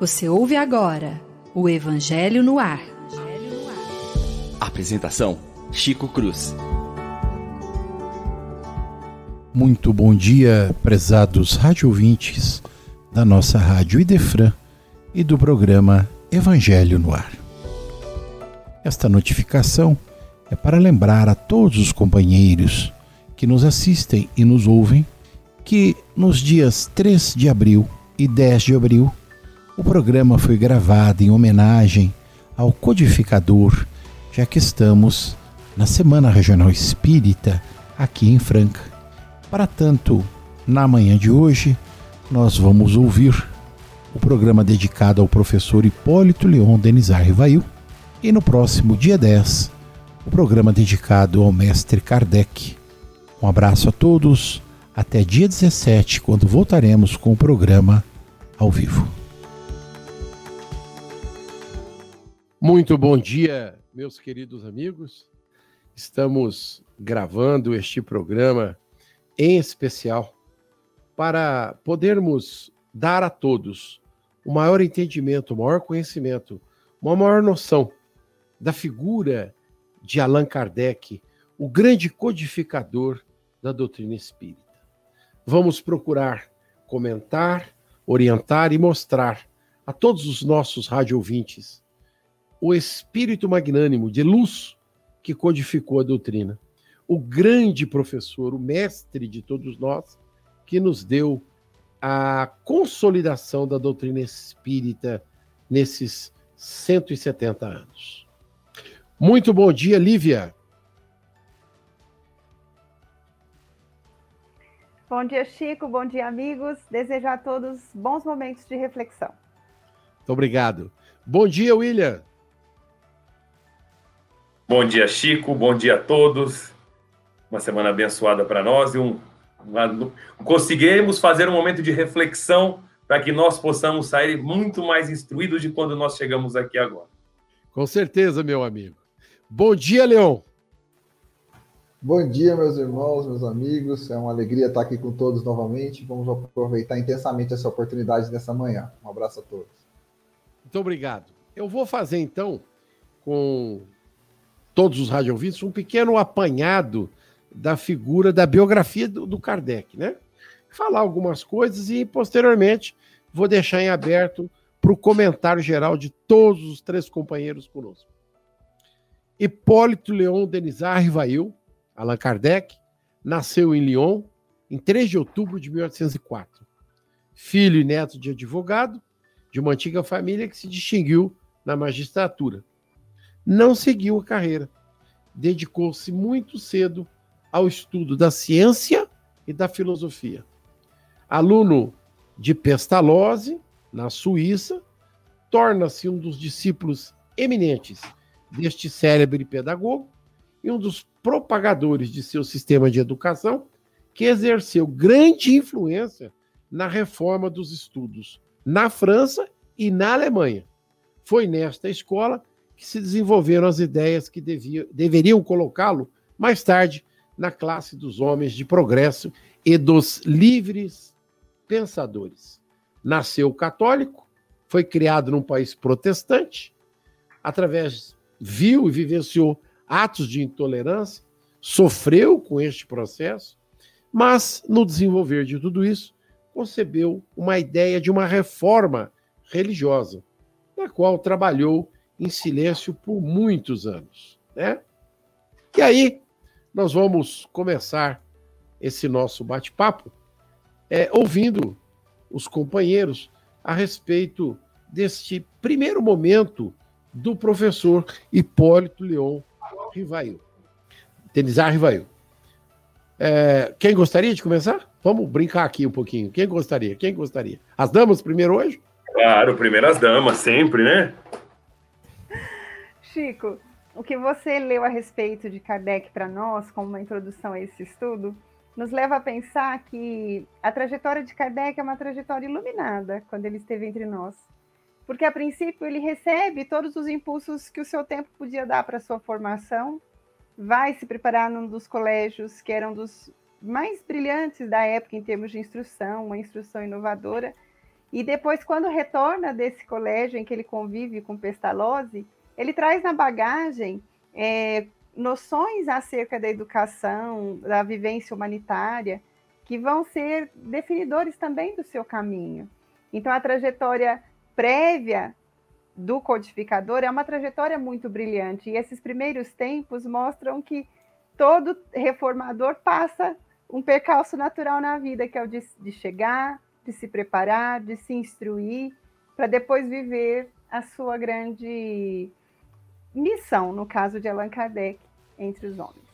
Você ouve agora o Evangelho no Ar. Apresentação: Chico Cruz. Muito bom dia, prezados rádio ouvintes da nossa Rádio Idefran e do programa Evangelho no Ar. Esta notificação é para lembrar a todos os companheiros que nos assistem e nos ouvem que nos dias 3 de abril e 10 de abril o programa foi gravado em homenagem ao codificador, já que estamos na Semana Regional Espírita aqui em Franca. Para tanto, na manhã de hoje, nós vamos ouvir o programa dedicado ao professor Hipólito Leon Denizar Rivail e no próximo dia 10, o programa dedicado ao mestre Kardec. Um abraço a todos, até dia 17, quando voltaremos com o programa ao vivo. Muito bom dia, meus queridos amigos. Estamos gravando este programa em especial para podermos dar a todos o maior entendimento, o maior conhecimento, uma maior noção da figura de Allan Kardec, o grande codificador da doutrina espírita. Vamos procurar comentar, orientar e mostrar a todos os nossos rádio ouvintes o espírito magnânimo de luz que codificou a doutrina. O grande professor, o mestre de todos nós, que nos deu a consolidação da doutrina espírita nesses 170 anos. Muito bom dia, Lívia. Bom dia, Chico. Bom dia, amigos. Desejo a todos bons momentos de reflexão. Muito obrigado. Bom dia, William. Bom dia, Chico. Bom dia a todos. Uma semana abençoada para nós e um, conseguimos fazer um momento de reflexão para que nós possamos sair muito mais instruídos de quando nós chegamos aqui agora. Com certeza, meu amigo. Bom dia, Leon. Bom dia, meus irmãos, meus amigos. É uma alegria estar aqui com todos novamente. Vamos aproveitar intensamente essa oportunidade nessa manhã. Um abraço a todos. Muito obrigado. Eu vou fazer então com todos os rádio ouvintes, um pequeno apanhado da figura, da biografia do, do Kardec, né? Falar algumas coisas e, posteriormente, vou deixar em aberto para o comentário geral de todos os três companheiros conosco. Hipólito Leon Denizar Rivail, Allan Kardec, nasceu em Lyon em 3 de outubro de 1804. Filho e neto de advogado de uma antiga família que se distinguiu na magistratura não seguiu a carreira. Dedicou-se muito cedo ao estudo da ciência e da filosofia. Aluno de Pestalozzi, na Suíça, torna-se um dos discípulos eminentes deste célebre pedagogo e um dos propagadores de seu sistema de educação, que exerceu grande influência na reforma dos estudos na França e na Alemanha. Foi nesta escola que se desenvolveram as ideias que devia, deveriam colocá-lo mais tarde na classe dos homens de progresso e dos livres pensadores. Nasceu católico, foi criado num país protestante, através viu e vivenciou atos de intolerância, sofreu com este processo, mas no desenvolver de tudo isso, concebeu uma ideia de uma reforma religiosa, na qual trabalhou em silêncio por muitos anos, né? E aí nós vamos começar esse nosso bate-papo é, ouvindo os companheiros a respeito deste primeiro momento do professor Hipólito Leon Rivail. Denizar Rivail. É, quem gostaria de começar? Vamos brincar aqui um pouquinho. Quem gostaria? Quem gostaria? As damas primeiro hoje? Claro, primeiro as damas, sempre, né? Chico, o que você leu a respeito de Kardec para nós, como uma introdução a esse estudo, nos leva a pensar que a trajetória de Kardec é uma trajetória iluminada quando ele esteve entre nós. Porque, a princípio, ele recebe todos os impulsos que o seu tempo podia dar para sua formação, vai se preparar num dos colégios que eram dos mais brilhantes da época em termos de instrução, uma instrução inovadora. E depois, quando retorna desse colégio em que ele convive com Pestalozzi, ele traz na bagagem é, noções acerca da educação, da vivência humanitária, que vão ser definidores também do seu caminho. Então, a trajetória prévia do codificador é uma trajetória muito brilhante, e esses primeiros tempos mostram que todo reformador passa um percalço natural na vida, que é o de, de chegar, de se preparar, de se instruir, para depois viver a sua grande missão, no caso de Allan Kardec, entre os homens.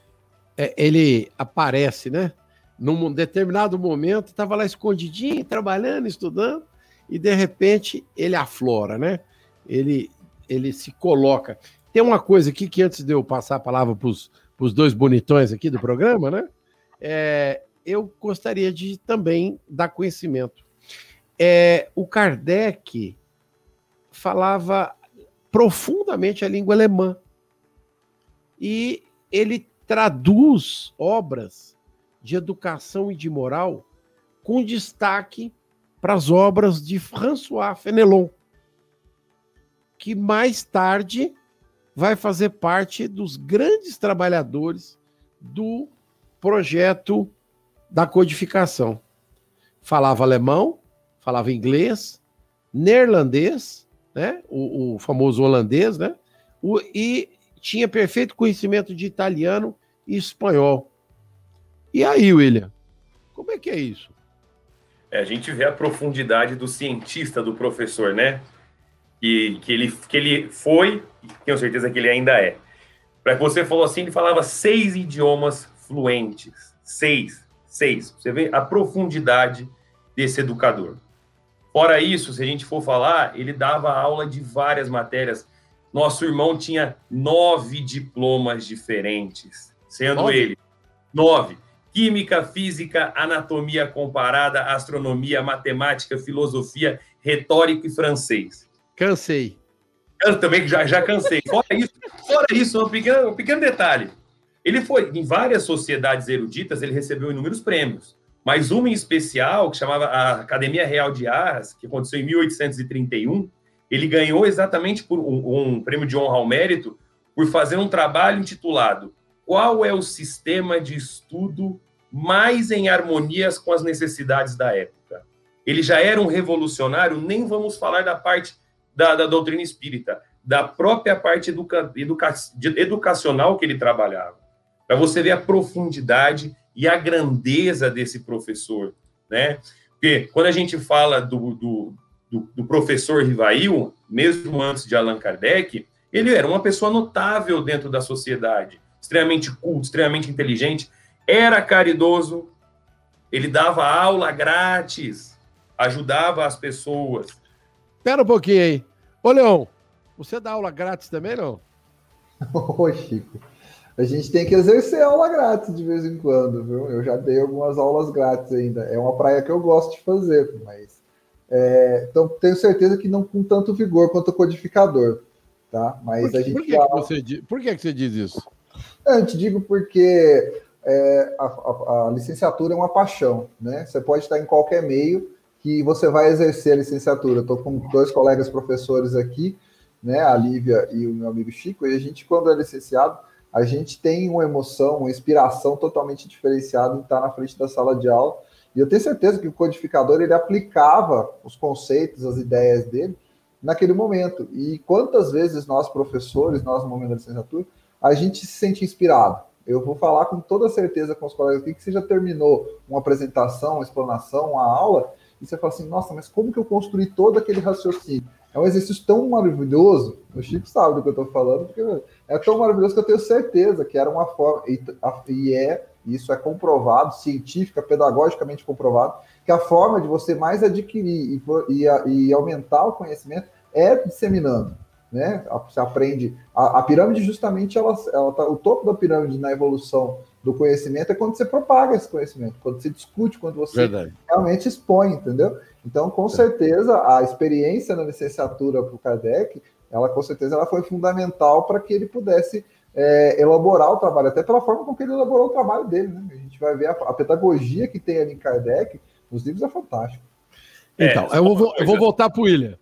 É, ele aparece, né? Num determinado momento, estava lá escondidinho, trabalhando, estudando, e de repente ele aflora, né? Ele, ele se coloca. Tem uma coisa aqui que antes de eu passar a palavra para os dois bonitões aqui do programa, né? É, eu gostaria de também dar conhecimento. É, o Kardec falava profundamente a língua alemã. E ele traduz obras de educação e de moral com destaque para as obras de François Fenelon, que mais tarde vai fazer parte dos grandes trabalhadores do projeto da codificação. Falava alemão, falava inglês, neerlandês né? O, o famoso holandês, né? O, e tinha perfeito conhecimento de italiano e espanhol. E aí, William, como é que é isso? É, a gente vê a profundidade do cientista, do professor, né? Que, que, ele, que ele foi, e tenho certeza que ele ainda é. Para que você falou assim, ele falava seis idiomas fluentes. Seis, seis. Você vê a profundidade desse educador. Fora isso, se a gente for falar, ele dava aula de várias matérias. Nosso irmão tinha nove diplomas diferentes, sendo nove? ele nove: Química, Física, Anatomia Comparada, Astronomia, Matemática, Filosofia, Retórico e Francês. Cansei. Eu também já, já cansei. Fora isso, fora isso um, pequeno, um pequeno detalhe. Ele foi, em várias sociedades eruditas, ele recebeu inúmeros prêmios. Mas uma em especial, que chamava a Academia Real de Arras, que aconteceu em 1831, ele ganhou exatamente por um, um prêmio de honra ao mérito por fazer um trabalho intitulado Qual é o sistema de estudo mais em harmonias com as necessidades da época? Ele já era um revolucionário, nem vamos falar da parte da, da doutrina espírita, da própria parte educa, educa, educacional que ele trabalhava. Para você ver a profundidade e a grandeza desse professor, né? Porque quando a gente fala do, do, do, do professor Rivail, mesmo antes de Allan Kardec, ele era uma pessoa notável dentro da sociedade, extremamente culto, extremamente inteligente, era caridoso, ele dava aula grátis, ajudava as pessoas. Espera um pouquinho aí. Ô, Leão, você dá aula grátis também, não? Ô, Chico, a gente tem que exercer aula grátis de vez em quando, viu? Eu já dei algumas aulas grátis ainda. É uma praia que eu gosto de fazer, mas é, então tenho certeza que não com tanto vigor quanto o codificador, tá? Mas por, a gente por que, que você por que, que você diz isso? É, eu te digo porque é, a, a, a, licenciatura é uma paixão, né? Você pode estar em qualquer meio que você vai exercer a licenciatura. Estou com dois colegas professores aqui, né? A Lívia e o meu amigo Chico, e a gente, quando é licenciado, a gente tem uma emoção, uma inspiração totalmente diferenciada em estar na frente da sala de aula. E eu tenho certeza que o codificador ele aplicava os conceitos, as ideias dele naquele momento. E quantas vezes nós, professores, nós no momento da licenciatura, a gente se sente inspirado. Eu vou falar com toda certeza com os colegas aqui que você já terminou uma apresentação, uma explanação, uma aula, e você fala assim, nossa, mas como que eu construí todo aquele raciocínio? É um exercício tão maravilhoso, o Chico sabe do que eu estou falando, porque é tão maravilhoso que eu tenho certeza que era uma forma, e, e é, isso é comprovado, científica, pedagogicamente comprovado, que a forma de você mais adquirir e, e, e aumentar o conhecimento é disseminando. Né? Você aprende. A, a pirâmide, justamente, ela, ela tá, o topo da pirâmide na evolução do conhecimento é quando você propaga esse conhecimento, quando você discute, quando você Verdade. realmente expõe, entendeu? Então, com certeza, a experiência na licenciatura para o Kardec, ela com certeza ela foi fundamental para que ele pudesse é, elaborar o trabalho, até pela forma como ele elaborou o trabalho dele. Né? A gente vai ver a, a pedagogia que tem ali em Kardec, nos livros é fantástico. Então, É, eu, só vou, eu vou voltar para o William,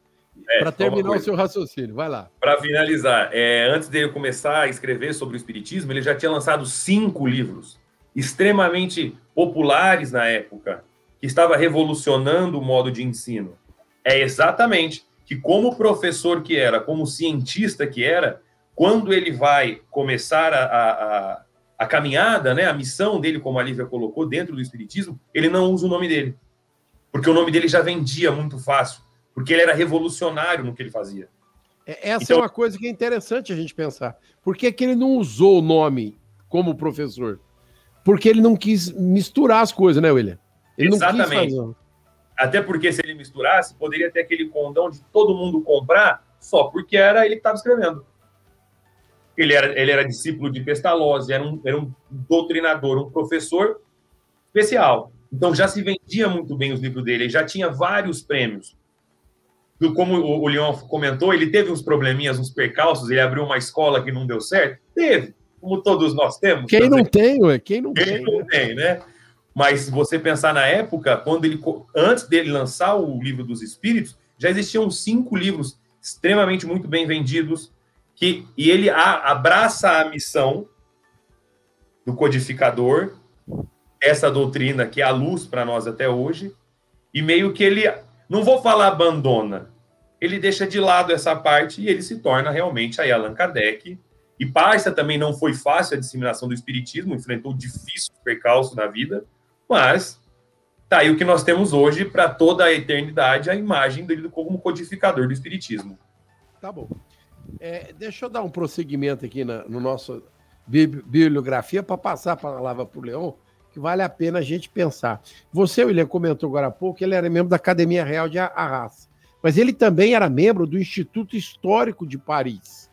É, para terminar o seu raciocínio. Vai lá. Para finalizar, é, antes dele começar a escrever sobre o Espiritismo, ele já tinha lançado cinco livros extremamente populares na época, que estava revolucionando o modo de ensino. É exatamente que, como professor que era, como cientista que era, quando ele vai começar a, a, a, a caminhada, né, a missão dele, como a Lívia colocou, dentro do Espiritismo, ele não usa o nome dele. Porque o nome dele já vendia muito fácil, porque ele era revolucionário no que ele fazia. É, Essa Então- é uma coisa que é interessante a gente pensar. Por que, que ele não usou o nome como professor? Porque ele não quis misturar as coisas, né, William? Ele não Exatamente. Até porque se ele misturasse, poderia ter aquele condão de todo mundo comprar só porque era ele que estava escrevendo. Ele era, ele era discípulo de Pestalozzi, era um, era um doutrinador, um professor especial. Então já se vendia muito bem os livros dele, ele já tinha vários prêmios. Como o, Leon comentou, ele teve uns probleminhas, uns percalços, ele abriu uma escola que não deu certo. Teve, como todos nós temos. Quem também. não tem, ué? Quem não Ele tem? não né? tem, né? Mas você pensar na época, quando ele antes dele lançar o livro dos Espíritos, já existiam cinco livros extremamente muito bem vendidos que e ele a- abraça a missão do codificador essa doutrina que é a luz para nós até hoje e meio que ele não vou falar abandona, ele deixa de lado essa parte e ele se torna realmente aí Allan Kardec e Parça também não foi fácil a disseminação do espiritismo, enfrentou difícil percalço na vida, mas tá aí o que nós temos hoje para toda a eternidade, a imagem dele como codificador do espiritismo. Tá bom. É, deixa eu dar um prosseguimento aqui na, no nosso bi- bibliografia para passar a palavra para o Leão, que vale a pena a gente pensar. Você, William, comentou agora há pouco que ele era membro da Academia Real de Arras, mas ele também era membro do Instituto Histórico de Paris.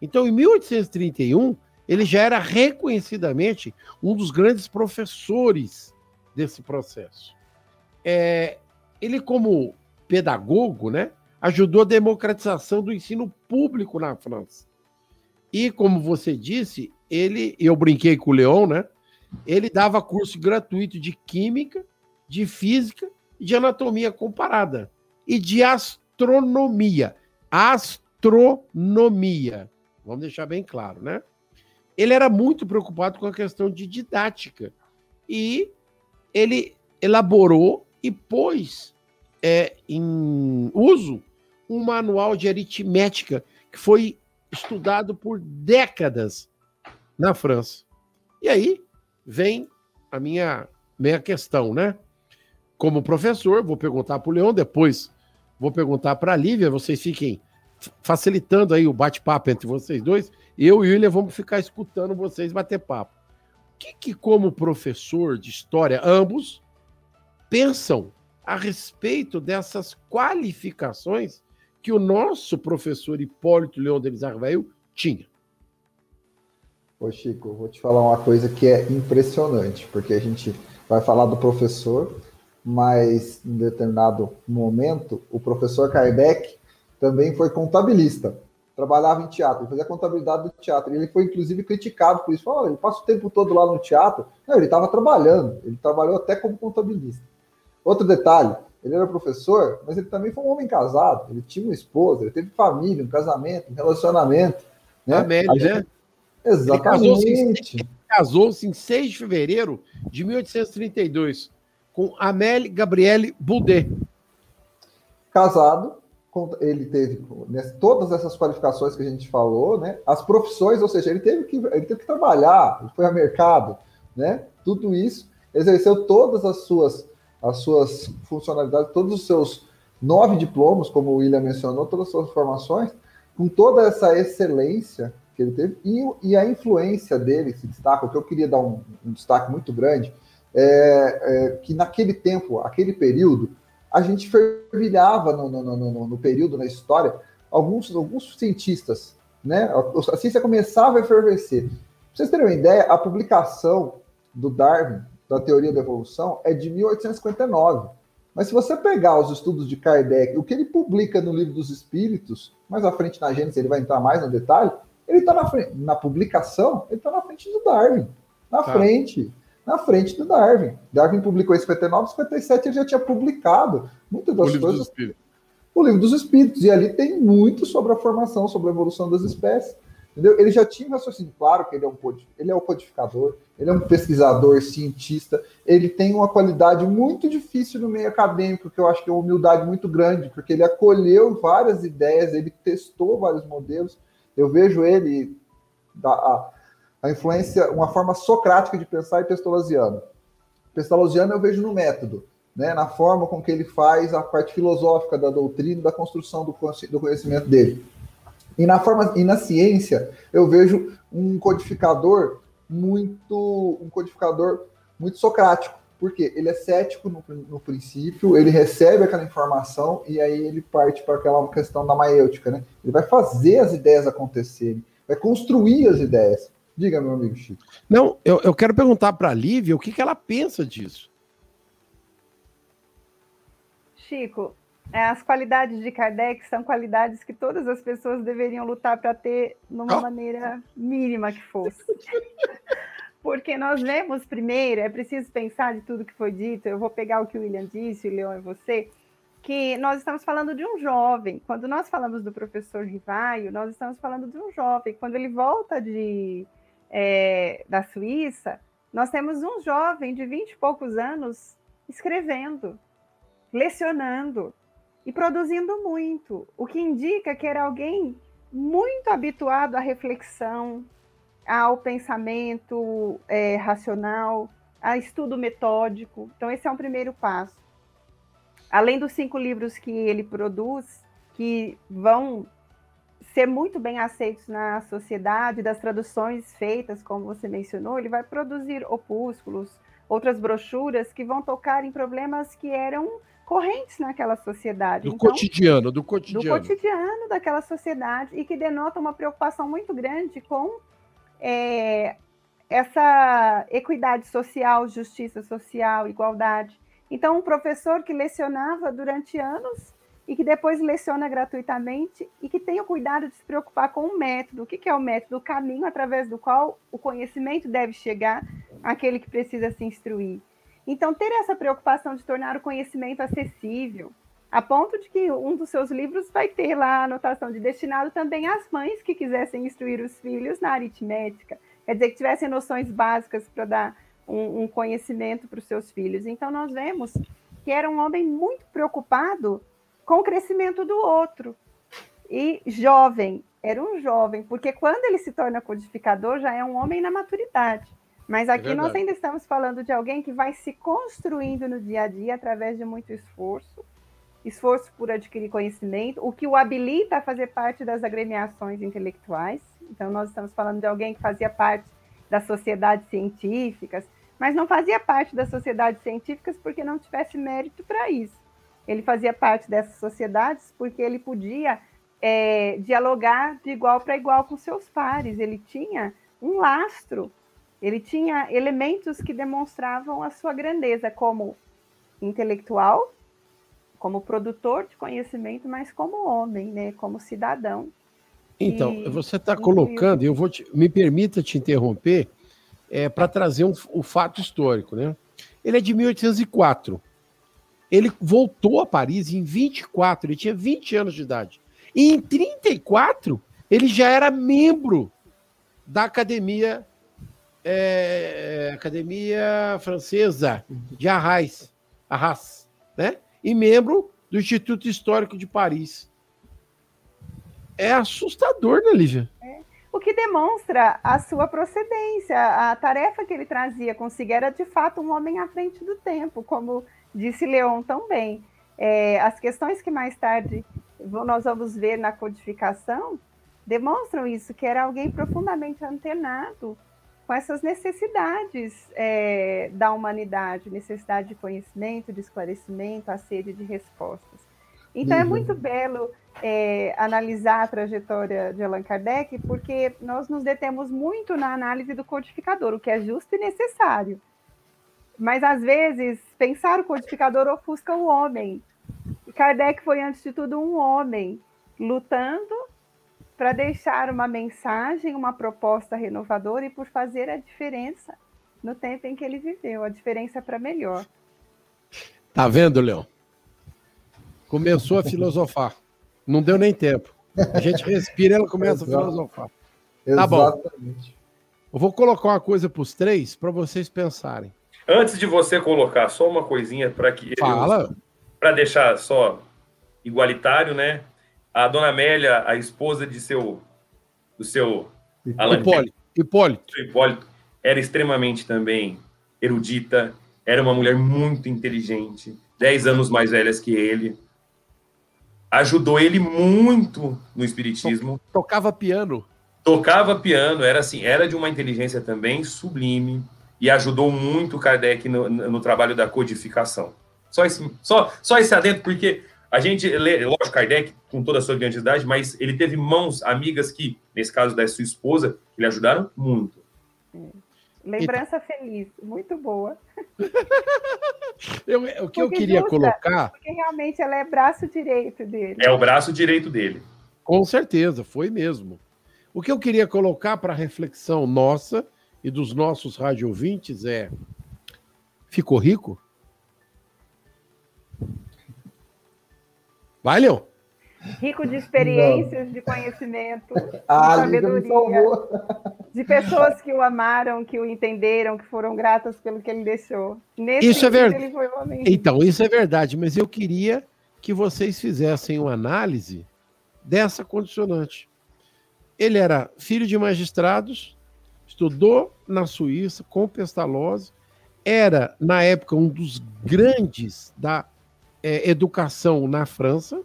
Então, em 1831, ele já era reconhecidamente um dos grandes professores desse processo. É, ele, como pedagogo, né, ajudou a democratização do ensino público na França. E, como você disse, ele, eu brinquei com o Leon, né? Ele dava curso gratuito de química, de física e de anatomia comparada. E de astronomia. Astronomia. Vamos deixar bem claro, né? Ele era muito preocupado com a questão de didática. E ele elaborou e pôs é, em uso um manual de aritmética que foi estudado por décadas na França. E aí vem a minha, minha questão, né? Como professor, vou perguntar para o Leão, depois vou perguntar para a Lívia, vocês fiquem facilitando aí o bate-papo entre vocês dois. Eu e o William vamos ficar escutando vocês bater papo. O que, que como professor de história, ambos, pensam a respeito dessas qualificações que o nosso professor Hipólito Leão Denis Arveio tinha. Ô Chico, vou te falar uma coisa que é impressionante, porque a gente vai falar do professor, mas em determinado momento, o professor Kardec também foi contabilista, trabalhava em teatro, ele fazia contabilidade do teatro, e ele foi inclusive criticado por isso, falou, ele passa o tempo todo lá no teatro, não, ele estava trabalhando, ele trabalhou até como contabilista. Outro detalhe, ele era professor, mas ele também foi um homem casado, ele tinha uma esposa, ele teve família, um casamento, um relacionamento. Né? Amélie, A gente- né? Exatamente. Casou-se em 6 de fevereiro de 1832 com Amélie Gabriele Boudet. Casado, ele teve né, todas essas qualificações que a gente falou, né? As profissões, ou seja, ele teve que, ele teve que trabalhar, ele foi ao mercado, né? Tudo isso, exerceu todas as suas, as suas funcionalidades, todos os seus nove diplomas, como o William mencionou, todas as suas formações, com toda essa excelência que ele teve e, e a influência dele se destaca. O que eu queria dar um, um destaque muito grande é, é que naquele tempo, aquele período, a gente fervilhava no, no, no, no, período, na história, alguns, alguns cientistas, né? A, a ciência começava a efervescer. Pra vocês terem uma ideia, a publicação do Darwin, da teoria da evolução, é de 1859. Mas se você pegar os estudos de Kardec, o que ele publica no livro dos Espíritos, mais à frente na Gênesis ele vai entrar mais no detalhe, Ele está na frente, na publicação, ele está na frente do Darwin. Na tá. frente. Na frente do Darwin. Darwin publicou em 59, 57 ele já tinha publicado muitas das o coisas. O livro dos Espíritos. E ali tem muito sobre a formação, sobre a evolução das espécies. Entendeu? Ele já tinha um raciocínio, claro que ele é um ele é um codificador, ele é um pesquisador, cientista, ele tem uma qualidade muito difícil no meio acadêmico, que eu acho que é uma humildade muito grande, porque ele acolheu várias ideias, ele testou vários modelos. Eu vejo ele da, a, a influência, uma forma socrática de pensar e pestalozziana. Pestalozziano eu vejo no método, né, na forma com que ele faz a parte filosófica da doutrina, da construção do, do conhecimento dele. E na forma e na ciência, eu vejo um codificador muito um codificador muito socrático, porque ele é cético no, no princípio, ele recebe aquela informação e aí ele parte para aquela questão da maêutica, né? Ele vai fazer as ideias acontecerem, vai construir as ideias. Diga, meu amigo Chico. Não, eu, eu quero perguntar para a Lívia o que, que ela pensa disso. Chico, é, as qualidades de Kardec são qualidades que todas as pessoas deveriam lutar para ter numa oh. maneira mínima que fosse. Porque nós vemos primeiro, é preciso pensar de tudo que foi dito, eu vou pegar o que o William disse, o Leão e você, que nós estamos falando de um jovem. Quando nós falamos do professor Rivaio, nós estamos falando de um jovem. Quando ele volta de, é, da Suíça, nós temos um jovem de vinte e poucos anos escrevendo, lecionando, e produzindo muito, o que indica que era alguém muito habituado à reflexão, ao pensamento é, racional, a estudo metódico. Então, esse é um primeiro passo. Além dos cinco livros que ele produz, que vão ser muito bem aceitos na sociedade, das traduções feitas, como você mencionou, ele vai produzir opúsculos, outras brochuras que vão tocar em problemas que eram correntes naquela sociedade. Do então, cotidiano, do cotidiano. Do cotidiano daquela sociedade e que denota uma preocupação muito grande com é, essa equidade social, justiça social, igualdade. Então, um professor que lecionava durante anos e que depois leciona gratuitamente e que tem o cuidado de se preocupar com o método. O que é o método? O caminho através do qual o conhecimento deve chegar àquele que precisa se instruir. Então, ter essa preocupação de tornar o conhecimento acessível, a ponto de que um dos seus livros vai ter lá a anotação de destinado também às mães que quisessem instruir os filhos na aritmética, quer dizer, que tivessem noções básicas para dar um, um conhecimento para os seus filhos. Então, nós vemos que era um homem muito preocupado com o crescimento do outro. E jovem, era um jovem, porque quando ele se torna codificador, já é um homem na maturidade. Mas é aqui é nós ainda estamos falando de alguém que vai se construindo no dia a dia através de muito esforço, esforço por adquirir conhecimento, o que o habilita a fazer parte das agremiações intelectuais. Então, nós estamos falando de alguém que fazia parte das sociedades científicas, mas não fazia parte das sociedades científicas porque não tivesse mérito para isso. Ele fazia parte dessas sociedades porque ele podia é, dialogar de igual para igual com seus pares, ele tinha um lastro ele tinha elementos que demonstravam a sua grandeza como intelectual, como produtor de conhecimento, mas como homem, né, como cidadão. Então, e, você está colocando, eu vou te, me permita te interromper, é, para trazer um, o fato histórico, né? Ele é de 1804. Ele voltou a Paris em 24, ele tinha 20 anos de idade. E em 34, ele já era membro da Academia é, Academia Francesa de Arras, Arras, né? E membro do Instituto Histórico de Paris. É assustador, né, Lívia? É. O que demonstra a sua procedência, a tarefa que ele trazia consigo era de fato um homem à frente do tempo, como disse Leon também. É, as questões que mais tarde nós vamos ver na codificação demonstram isso, que era alguém profundamente antenado com essas necessidades é, da humanidade, necessidade de conhecimento, de esclarecimento, a sede de respostas. Então uhum. é muito belo é, analisar a trajetória de Allan Kardec, porque nós nos detemos muito na análise do codificador, o que é justo e necessário. Mas às vezes pensar o codificador ofusca o homem. E Kardec foi antes de tudo um homem lutando para deixar uma mensagem, uma proposta renovadora e por fazer a diferença no tempo em que ele viveu, a diferença para melhor. Tá vendo, Leão? Começou a filosofar. Não deu nem tempo. A gente respira e ela começa a filosofar. Tá bom. Exatamente. Eu vou colocar uma coisa para os três para vocês pensarem. Antes de você colocar só uma coisinha para que Fala. para deixar só igualitário, né? A dona Amélia, a esposa de seu do seu Hipólito. Hipólito. Hipólito, era extremamente também erudita, era uma mulher muito inteligente, 10 anos mais velhas que ele. Ajudou ele muito no espiritismo. Tocava piano. tocava piano, era assim, era de uma inteligência também sublime e ajudou muito Kardec no, no trabalho da codificação. Só esse, só, só esse adentro, porque a gente lê, lógico, Kardec, com toda a sua grandiosidade, mas ele teve mãos amigas que, nesse caso da sua esposa, que lhe ajudaram muito. Lembrança feliz, muito boa. Eu- o que eu Porque queria justa. colocar, Porque realmente ela é braço direito dele. É o braço direito dele. com certeza, foi mesmo. O que eu queria colocar para reflexão nossa e dos nossos rádio ouvintes é: ficou rico? Vai, Leão. Rico de experiências, de conhecimento, de A Liga me sabedoria, de pessoas que o amaram, que o entenderam, que foram gratas pelo que ele deixou. Nesse Isso é verdade. Ele foi um homem Então, isso é verdade, mas eu queria que vocês fizessem uma análise dessa condicionante. Ele era filho de magistrados, estudou na Suíça com Pestalozzi, era, na época, um dos grandes da eh, educação na França.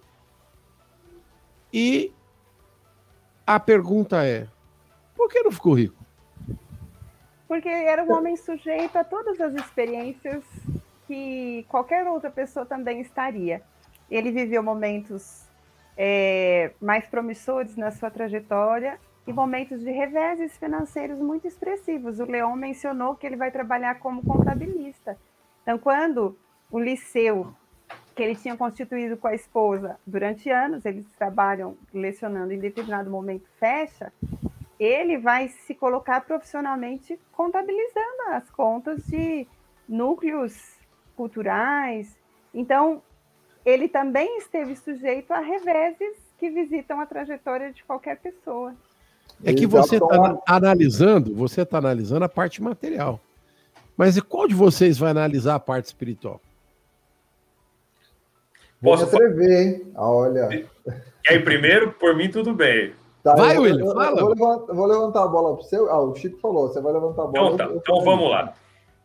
E a pergunta é: por que não ficou rico? Porque era um homem sujeito a todas as experiências que qualquer outra pessoa também estaria. Ele viveu momentos é, mais promissores na sua trajetória e momentos de reveses financeiros muito expressivos. O Leon mencionou que ele vai trabalhar como contabilista. Então, quando o liceu que ele tinha constituído com a esposa durante anos, eles trabalham lecionando em determinado momento, fecha, ele vai se colocar profissionalmente contabilizando as contas de núcleos culturais. Então, ele também esteve sujeito a reveses que visitam a trajetória de qualquer pessoa. É que você está analisando, você está analisando a parte material. Mas e qual de vocês vai analisar a parte espiritual? Vou Posso me atrever, hein? Ah, Olha. Quer ir primeiro? Por mim, tudo bem. Tá, Vai, eu- William, fala. Vou levantar, vou levantar a bola para você. Ah, o Chico falou, você vai levantar a bola. Então tá, eu- eu então vamos lá.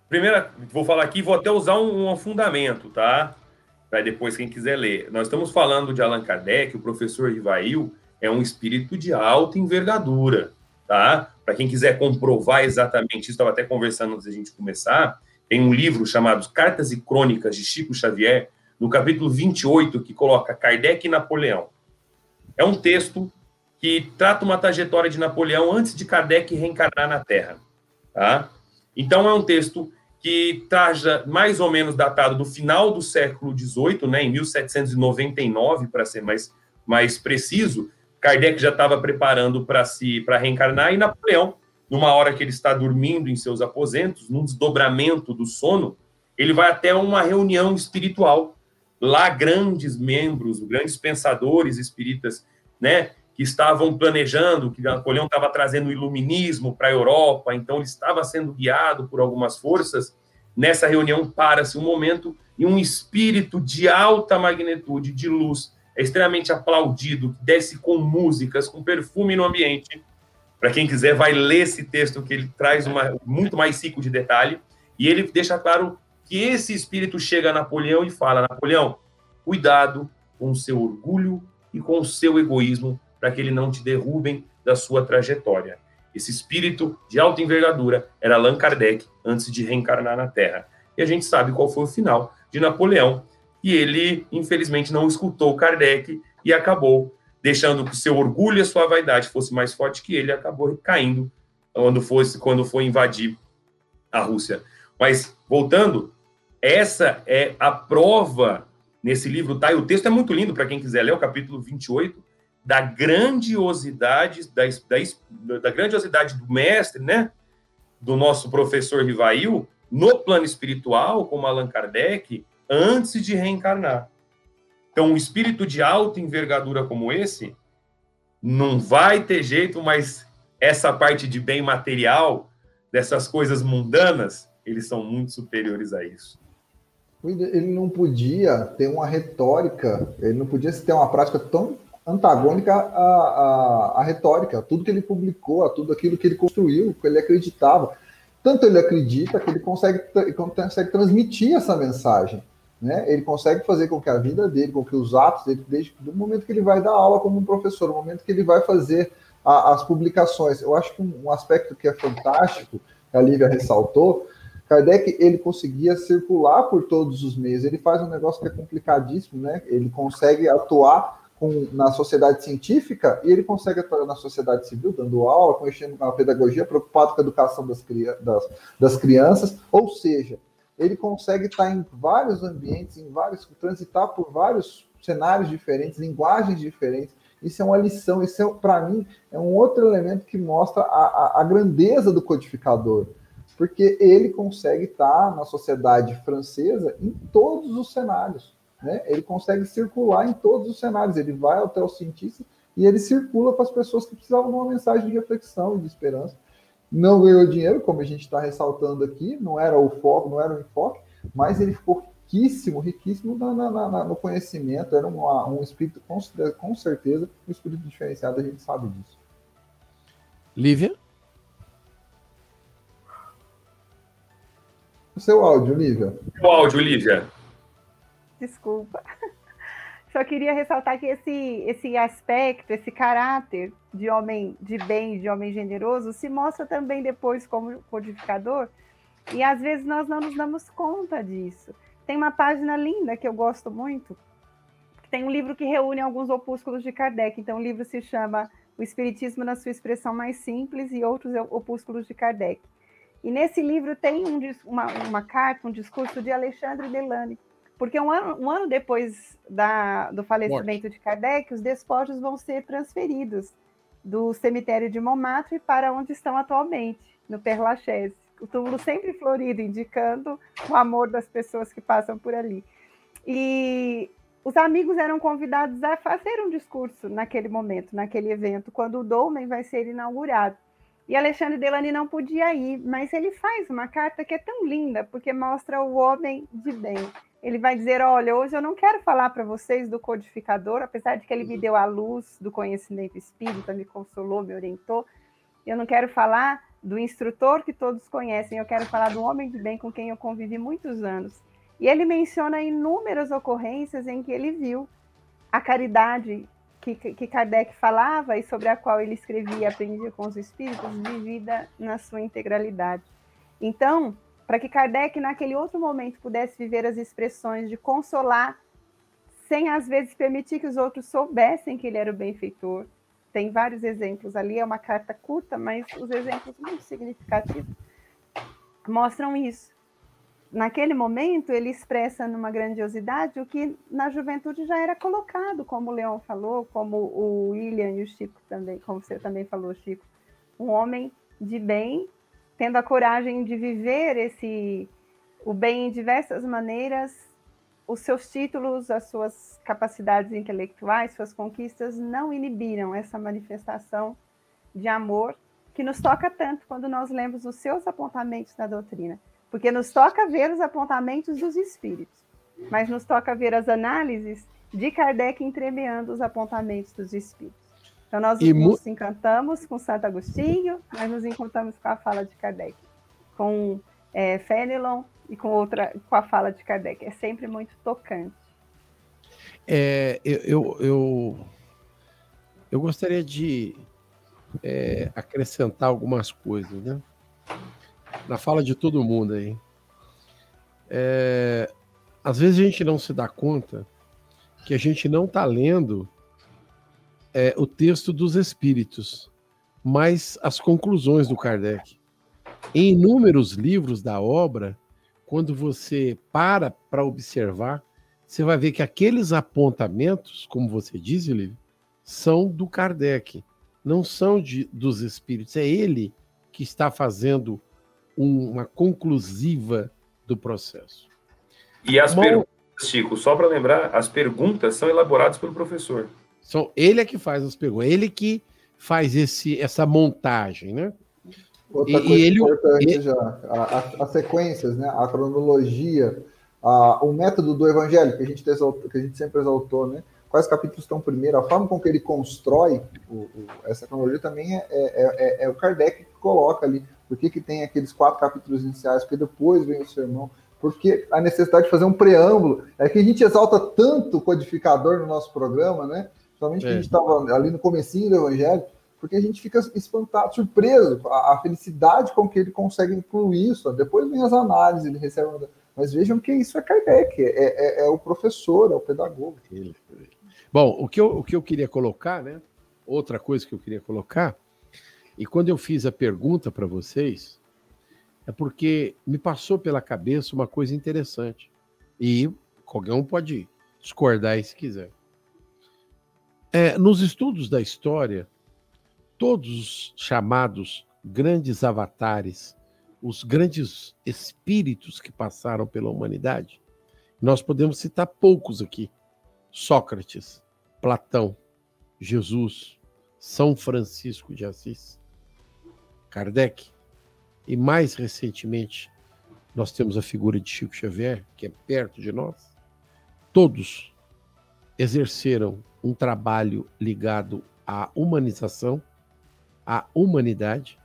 Primeira, vou falar aqui, vou até usar um, um fundamento, tá? Para depois quem quiser ler. Nós estamos falando de Allan Kardec, o professor Rivail é um espírito de alta envergadura, tá? Para quem quiser comprovar exatamente isso, estava até conversando antes da gente começar, tem um livro chamado Cartas e Crônicas de Chico Xavier, no capítulo 28, que coloca Kardec e Napoleão. É um texto que trata uma trajetória de Napoleão antes de Kardec reencarnar na Terra, tá? Então é um texto que traja mais ou menos datado do final do século XVIII, né, em 1799, para ser mais, mais preciso, Kardec já estava preparando para se para reencarnar e Napoleão, numa hora que ele está dormindo em seus aposentos, num desdobramento do sono, ele vai até uma reunião espiritual. Lá grandes membros, grandes pensadores espíritas, né, que estavam planejando, que Napoleão estava trazendo o iluminismo para a Europa, então ele estava sendo guiado por algumas forças. Nessa reunião, para-se um momento e um espírito de alta magnitude, de luz, é extremamente aplaudido, que desce com músicas, com perfume no ambiente. Para quem quiser, vai ler esse texto, que ele traz uma, muito mais rico de detalhe, e ele deixa claro que esse espírito chega a Napoleão e fala: Napoleão, cuidado com o seu orgulho e com o seu egoísmo, para que ele não te derrubem da sua trajetória. Esse espírito de alta envergadura era Allan Kardec antes de reencarnar na Terra. E a gente sabe qual foi o final de Napoleão. E ele, infelizmente, não escutou Kardec e acabou deixando que o seu orgulho e a sua vaidade fosse mais forte que ele, acabou caindo quando fosse quando foi invadir a Rússia. Mas voltando, essa é a prova nesse livro, tá? E o texto é muito lindo para quem quiser ler, o capítulo 28 da grandiosidade da, da, da grandiosidade do mestre, né? Do nosso professor Rivail no plano espiritual, como Allan Kardec, antes de reencarnar. Então, um espírito de alta envergadura como esse não vai ter jeito, mas essa parte de bem material, dessas coisas mundanas, eles são muito superiores a isso. Ele não podia ter uma retórica, ele não podia ter uma prática tão antagônica à, à, à retórica, a tudo que ele publicou, a tudo aquilo que ele construiu, que ele acreditava. Tanto ele acredita que ele consegue, consegue transmitir essa mensagem. Né? Ele consegue fazer com que a vida dele, com que os atos dele, desde o momento que ele vai dar aula como um professor, o momento que ele vai fazer a, as publicações. Eu acho que um, um, aspecto que é fantástico, que a Lívia ressaltou, Kardec ele conseguia circular por todos os meios. Ele faz um negócio que é complicadíssimo, né? Ele consegue atuar com, na sociedade científica e ele consegue atuar na sociedade civil, dando aula, com a pedagogia, preocupado com a educação das, das, das crianças. Ou seja, ele consegue estar em vários ambientes, em vários, transitar por vários cenários diferentes, linguagens diferentes. Isso é uma lição, isso é, para mim, é um outro elemento que mostra a, a, a, grandeza do codificador, porque ele consegue estar na sociedade francesa em todos os cenários, né? Ele consegue circular em todos os cenários, ele vai até o cientista e ele circula para as pessoas que precisavam de uma mensagem de reflexão e de esperança não ganhou dinheiro, como a gente está ressaltando aqui, não era o foco, não era o enfoque, mas ele ficou riquíssimo, riquíssimo na, na, na, no conhecimento, era uma, um espírito, com, com certeza, um espírito diferenciado, a gente sabe disso. Lívia? O seu áudio, Lívia. O áudio, Lívia. Desculpa. Só queria ressaltar que esse, esse aspecto, esse caráter de homem de bem, de homem generoso, se mostra também depois como codificador, e às vezes nós não nos damos conta disso. Tem uma página linda que eu gosto muito, tem um livro que reúne alguns opúsculos de Kardec. Então, o livro se chama O Espiritismo na sua expressão mais simples e outros opúsculos de Kardec. E nesse livro tem um, uma, uma carta, um discurso de Alexandre Delane, porque um ano, um ano depois da, do falecimento Morte. de Kardec, os despojos vão ser transferidos do cemitério de Montmartre para onde estão atualmente, no Père Lachaise. O túmulo sempre florido, indicando o amor das pessoas que passam por ali. E os amigos eram convidados a fazer um discurso naquele momento, naquele evento, quando o dolmen vai ser inaugurado. E Alexandre Delany não podia ir, mas ele faz uma carta que é tão linda, porque mostra o homem de bem ele vai dizer: Olha, hoje eu não quero falar para vocês do codificador, apesar de que ele me deu a luz do conhecimento espírita, me consolou, me orientou. Eu não quero falar do instrutor que todos conhecem, eu quero falar do homem de bem com quem eu convivi muitos anos. E ele menciona inúmeras ocorrências em que ele viu a caridade que, que Kardec falava e sobre a qual ele escrevia e aprendia com os espíritos, vivida na sua integralidade. Então, para que Kardec, naquele outro momento, pudesse viver as expressões de consolar, sem às vezes permitir que os outros soubessem que ele era o benfeitor. Tem vários exemplos ali, é uma carta curta, mas os exemplos muito significativos mostram isso. Naquele momento, ele expressa numa grandiosidade o que na juventude já era colocado, como o Leon falou, como o William e o Chico também, como você também falou, Chico. Um homem de bem tendo a coragem de viver esse o bem em diversas maneiras, os seus títulos, as suas capacidades intelectuais, suas conquistas não inibiram essa manifestação de amor que nos toca tanto quando nós lemos os seus apontamentos na doutrina, porque nos toca ver os apontamentos dos espíritos, mas nos toca ver as análises de Kardec entremeando os apontamentos dos espíritos. Então nós e nos encantamos com Santo Agostinho, nós nos encantamos com a fala de Kardec, com é, Fenelon e com outra, com a fala de Kardec. É sempre muito tocante. É, eu, eu, eu, eu gostaria de é, acrescentar algumas coisas, né? Na fala de todo mundo aí. É, às vezes a gente não se dá conta que a gente não está lendo é, o texto dos espíritos, mas as conclusões do Kardec. Em inúmeros livros da obra, quando você para para observar, você vai ver que aqueles apontamentos, como você diz, Lívia, são do Kardec, não são de, dos espíritos. É ele que está fazendo um, uma conclusiva do processo. E as Bom, perguntas, Chico, só para lembrar, as perguntas são elaboradas pelo professor. São, ele é que faz as perguntas, ele que faz esse, essa montagem, né? Outra e, coisa e ele, importante ele... já, as sequências, né? a cronologia, a, o método do evangelho que a gente, exaltou, que a gente sempre exaltou, né? quais capítulos estão primeiro, a forma com que ele constrói o, o, essa cronologia também é, é, é, é, o Kardec que coloca ali. Por que, que tem aqueles quatro capítulos iniciais, porque depois vem o sermão, porque a necessidade de fazer um preâmbulo. É que a gente exalta tanto o codificador no nosso programa, né? Somente que a gente estava ali no comecinho do Evangelho, porque a gente fica espantado, surpreso, a, a, felicidade com que ele consegue incluir isso. Depois vem as análises, ele recebe. Mas vejam que isso é Kardec, é, é, é o professor, é o pedagogo. Bom, o que, eu, o que eu queria colocar, né? Outra coisa que eu queria colocar, e quando eu fiz a pergunta para vocês, é porque me passou pela cabeça uma coisa interessante. E qualquer um pode discordar se quiser. É, nos estudos da história, todos os chamados grandes avatares, os grandes espíritos que passaram pela humanidade, nós podemos citar poucos aqui: Sócrates, Platão, Jesus, São Francisco de Assis, Kardec, e mais recentemente nós temos a figura de Chico Xavier, que é perto de nós. Todos exerceram um trabalho ligado à humanização à humanidade,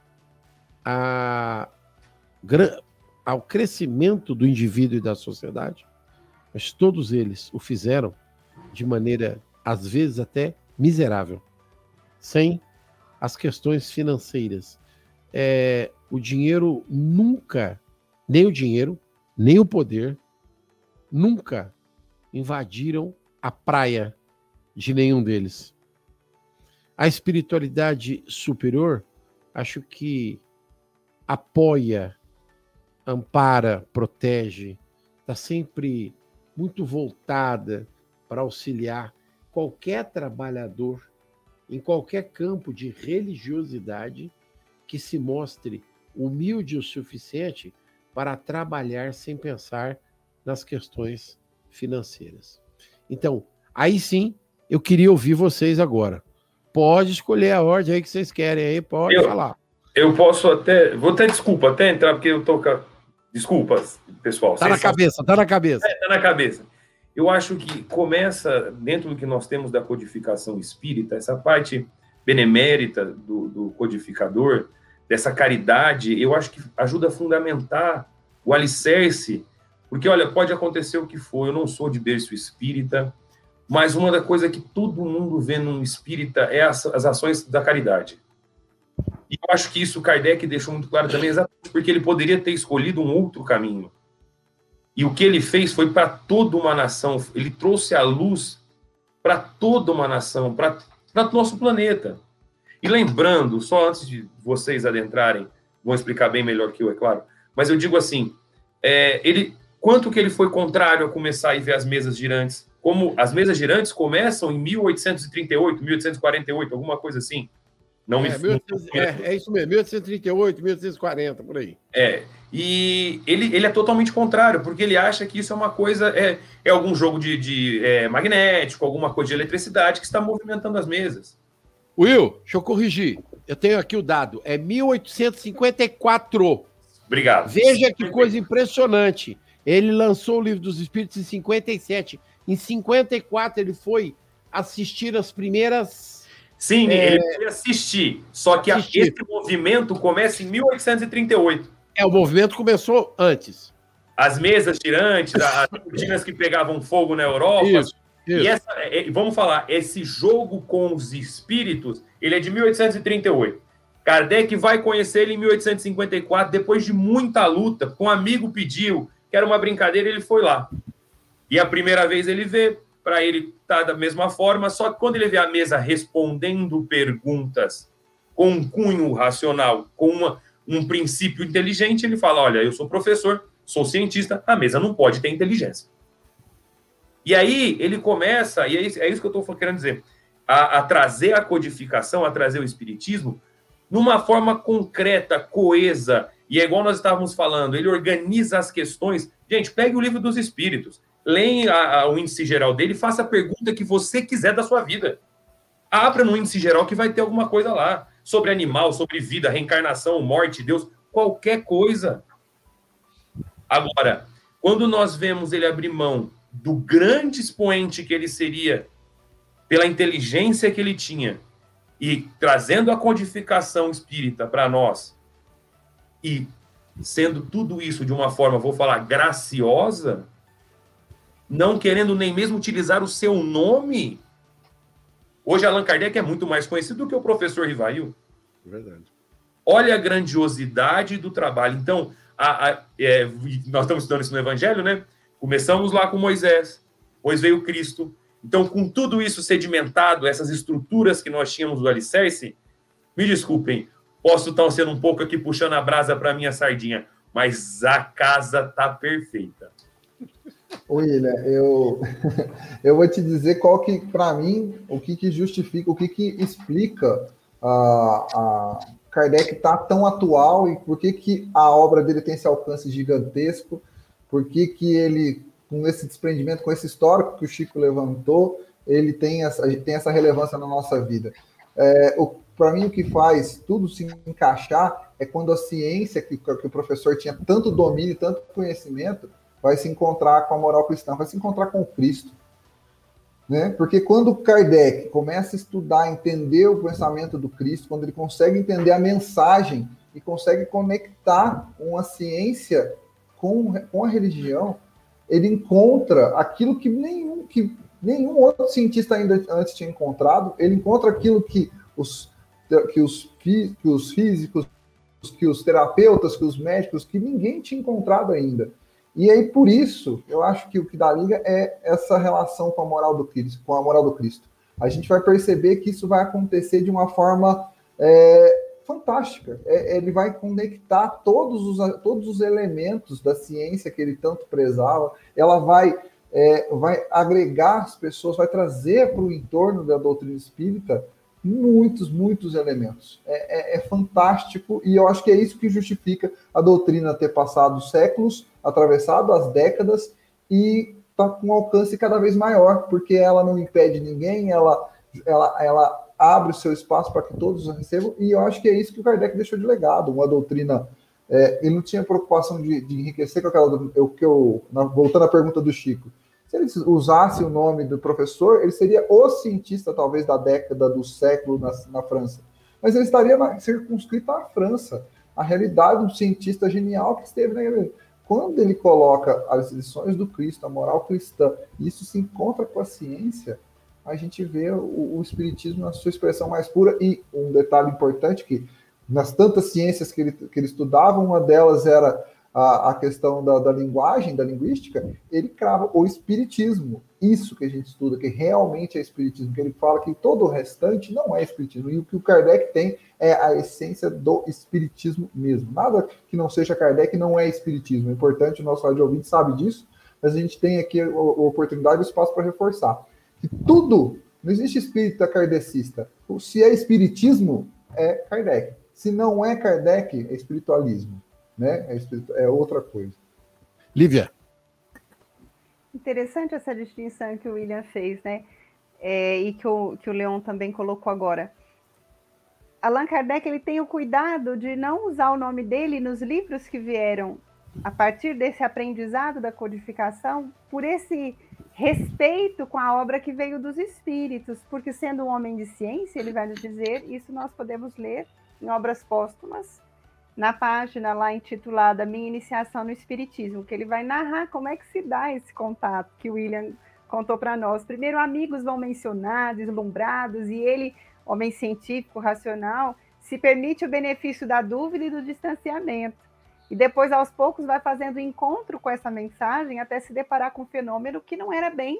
à, ao crescimento do indivíduo e da sociedade, mas todos eles o fizeram de maneira, às vezes, até miserável, sem as questões financeiras. É, o dinheiro nunca, nem o dinheiro, nem o poder, nunca invadiram a praia de nenhum deles. A espiritualidade superior, acho que apoia, ampara, protege, está sempre muito voltada para auxiliar qualquer trabalhador em qualquer campo de religiosidade que se mostre humilde o suficiente para trabalhar sem pensar nas questões financeiras. Então, aí sim, eu queria ouvir vocês agora. Pode escolher a ordem aí que vocês querem aí, pode eu, falar. Eu posso até. Vou ter desculpa, até entrar, porque eu tô. Desculpas, pessoal. Tá na cabeça, tá na cabeça. É, tá na cabeça. Eu acho que começa, dentro do que nós temos da codificação espírita, essa parte benemérita do, do codificador, dessa caridade, eu acho que ajuda a fundamentar o alicerce, porque, olha, pode acontecer o que for, eu não sou de berço espírita, mas uma da coisa que todo mundo vê num espírita é as, as ações da caridade. E eu acho que isso Kardec deixou muito claro também, exatamente porque ele poderia ter escolhido um outro caminho. E o que ele fez foi para toda uma nação, ele trouxe a luz para toda uma nação, para o nosso planeta. E lembrando, só antes de vocês adentrarem, vão explicar bem melhor que eu, é claro, mas eu digo assim, é, ele, quanto que ele foi contrário a começar a ver as mesas girantes, como as mesas girantes começam em 1838, 1848, alguma coisa assim. Não é, me... 1800, é, é, isso mesmo, 1838, 1840, por aí. É, e ele, ele é totalmente contrário, porque ele acha que isso é uma coisa, é, é algum jogo de, de é, magnético, alguma coisa de eletricidade que está movimentando as mesas. Will, deixa eu corrigir. Eu tenho aqui o dado, é 1854. Obrigado. Veja que coisa impressionante. Ele lançou o Livro dos Espíritos em 57. Em 54 ele foi assistir as primeiras. Sim, é... ele foi assistir. Só que assistir. esse movimento começa em 1838. É, o movimento começou antes. As mesas tirantes, as cortinas que pegavam fogo na Europa. Isso, isso. E essa, é, é, vamos falar, esse jogo com os espíritos, ele é de 1838. Kardec vai conhecer ele em 1854, depois de muita luta, com um amigo pediu, que era uma brincadeira, ele foi lá. E a primeira vez ele vê, para ele tá da mesma forma, só que quando ele vê a mesa respondendo perguntas com um cunho racional, com uma, um princípio inteligente, ele fala: Olha, eu sou professor, sou cientista, a mesa não pode ter inteligência. E aí ele começa, e é isso, é isso que eu estou querendo dizer. a, a trazer a codificação, a trazer o espiritismo numa forma concreta, coesa, e é igual nós estávamos falando, ele organiza as questões. Gente, pegue o livro dos espíritos, leia a, a, o índice geral dele faça a pergunta que você quiser da sua vida. Abra no índice geral que vai ter alguma coisa lá sobre animal, sobre vida, reencarnação, morte, Deus, qualquer coisa. Agora, quando nós vemos ele abrir mão do grande expoente que ele seria, pela inteligência que ele tinha, e trazendo a codificação espírita para nós, e sendo tudo isso de uma forma, vou falar, graciosa, não querendo nem mesmo utilizar o seu nome. Hoje Allan Kardec é muito mais conhecido do que o professor Rivail. Verdade. Olha a grandiosidade do trabalho. Então, a, a, é, nós estamos estudando isso no Evangelho, né? Começamos lá com Moisés, depois veio Cristo. Então, com tudo isso sedimentado, essas estruturas que nós tínhamos do alicerce, me desculpem, posso estar sendo um pouco aqui puxando a brasa para minha sardinha, mas a casa tá perfeita. William, eu, eu vou te dizer qual que, para mim, o que, que justifica, o que, que explica a, a Kardec tá tão atual e por que, que a obra dele tem esse alcance gigantesco, por que, que ele, com esse desprendimento, com esse histórico que o Chico levantou, ele tem essa, tem essa relevância na nossa vida. É, para mim, o que faz tudo se encaixar é quando a ciência que, que o professor tinha tanto domínio, tanto conhecimento, vai se encontrar com a moral cristã, vai se encontrar com Cristo. Né? Porque quando Kardec começa a estudar, entender o pensamento do Cristo, quando ele consegue entender a mensagem e consegue conectar uma ciência com, com a religião, ele encontra aquilo que nenhum, que nenhum outro cientista ainda antes tinha encontrado, ele encontra aquilo que os, que os, que os físicos, que os terapeutas, que os médicos, que ninguém tinha encontrado ainda. E aí, por isso, eu acho que o que dá liga é essa relação com a moral do Cristo, com a moral do Cristo. A gente vai perceber que isso vai acontecer de uma forma é, fantástica. É, ele vai conectar todos os, todos os elementos da ciência que ele tanto prezava. Ela vai, é, vai agregar as pessoas, vai trazer para o entorno da doutrina espírita muitos, muitos elementos. É, é, é, fantástico e eu acho que é isso que justifica a doutrina ter passado séculos, atravessado as décadas e está com um alcance cada vez maior, porque ela não impede ninguém, ela, ela, ela abre o seu espaço para que todos recebam, e eu acho que é isso que o Kardec deixou de legado, uma doutrina. É, ele não tinha preocupação de, de enriquecer com aquela. Eu, que eu, na, voltando à pergunta do Chico, se ele usasse o nome do professor, ele seria o cientista, talvez, da década, do século na, na França. Mas ele estaria circunscrito à França, a realidade do cientista genial que esteve na. Quando ele coloca as lições do Cristo, a moral cristã, e isso se encontra com a ciência, a gente vê o, o Espiritismo na sua expressão mais pura. E um detalhe importante que nas tantas ciências que ele, que ele estudava, uma delas era a, a questão da, da, linguagem, da linguística, ele crava o espiritismo. Isso que a gente estuda, que realmente é espiritismo, que ele fala que todo o restante não é espiritismo. E o que o Kardec tem é a essência do espiritismo mesmo. Nada que não seja Kardec não é espiritismo. É importante, o nosso rádio ouvinte sabe disso, mas a gente tem aqui a, a oportunidade e o espaço para reforçar. Que tudo, não existe espírita kardecista. Se é espiritismo, é Kardec. Se não é Kardec, é espiritualismo né? É, é outra coisa. Lívia. Interessante essa distinção que o William fez, né? É, e que o, que o Leon também colocou agora. Allan Kardec ele tem o cuidado de não usar o nome dele nos livros que vieram a partir desse aprendizado da codificação, por esse respeito com a obra que veio dos espíritos, porque sendo um homem de ciência, ele vai nos dizer, isso nós podemos ler em obras póstumas, na página lá intitulada Minha Iniciação no Espiritismo, que ele vai narrar como é que se dá esse contato que o William contou para nós. Primeiro, amigos vão mencionar, deslumbrados, e ele, homem científico, racional, se permite o benefício da dúvida e do distanciamento. E depois, aos poucos, vai fazendo encontro com essa mensagem até se deparar com um fenômeno que não era bem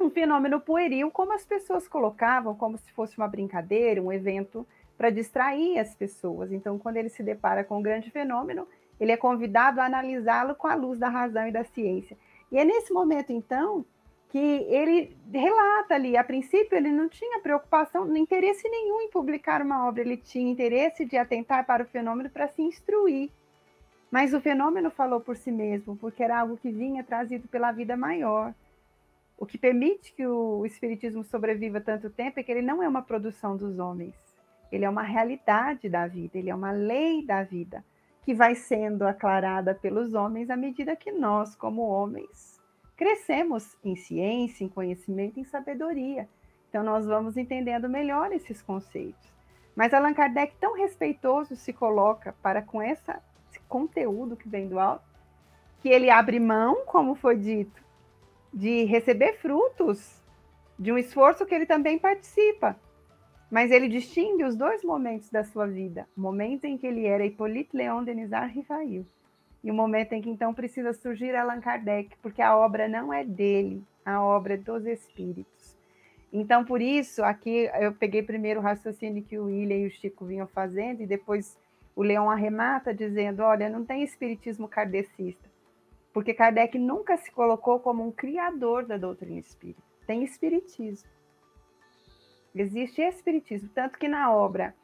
um fenômeno pueril, como as pessoas colocavam, como se fosse uma brincadeira, um evento para distrair as pessoas. Então, quando ele se depara com um grande fenômeno, ele é convidado a analisá-lo com a luz da razão e da ciência. E é nesse momento, então, que ele relata ali, a princípio ele não tinha preocupação, interesse nenhum em publicar uma obra, ele tinha interesse de atentar para o fenômeno para se instruir. Mas o fenômeno falou por si mesmo, porque era algo que vinha trazido pela vida maior. O que permite que o espiritismo sobreviva tanto tempo é que ele não é uma produção dos homens. Ele é uma realidade da vida, ele é uma lei da vida que vai sendo aclarada pelos homens à medida que nós, como homens, crescemos em ciência, em conhecimento, em sabedoria. Então nós vamos entendendo melhor esses conceitos. Mas Allan Kardec, tão respeitoso, se coloca para com essa, esse conteúdo que vem do alto, que ele abre mão, como foi dito, de receber frutos de um esforço que ele também participa. Mas ele distingue os dois momentos da sua vida: o momento em que ele era Hippolyte Léon Denisard Rivail e o momento em que então precisa surgir Allan Kardec, porque a obra não é dele, a obra é dos espíritos. Então, por isso, aqui eu peguei primeiro o raciocínio que o William e o Chico vinham fazendo, e depois o Leão arremata dizendo: olha, não tem espiritismo kardecista porque Kardec nunca se colocou como um criador da doutrina espírita. Tem espiritismo. Existe espiritismo, tanto que na obra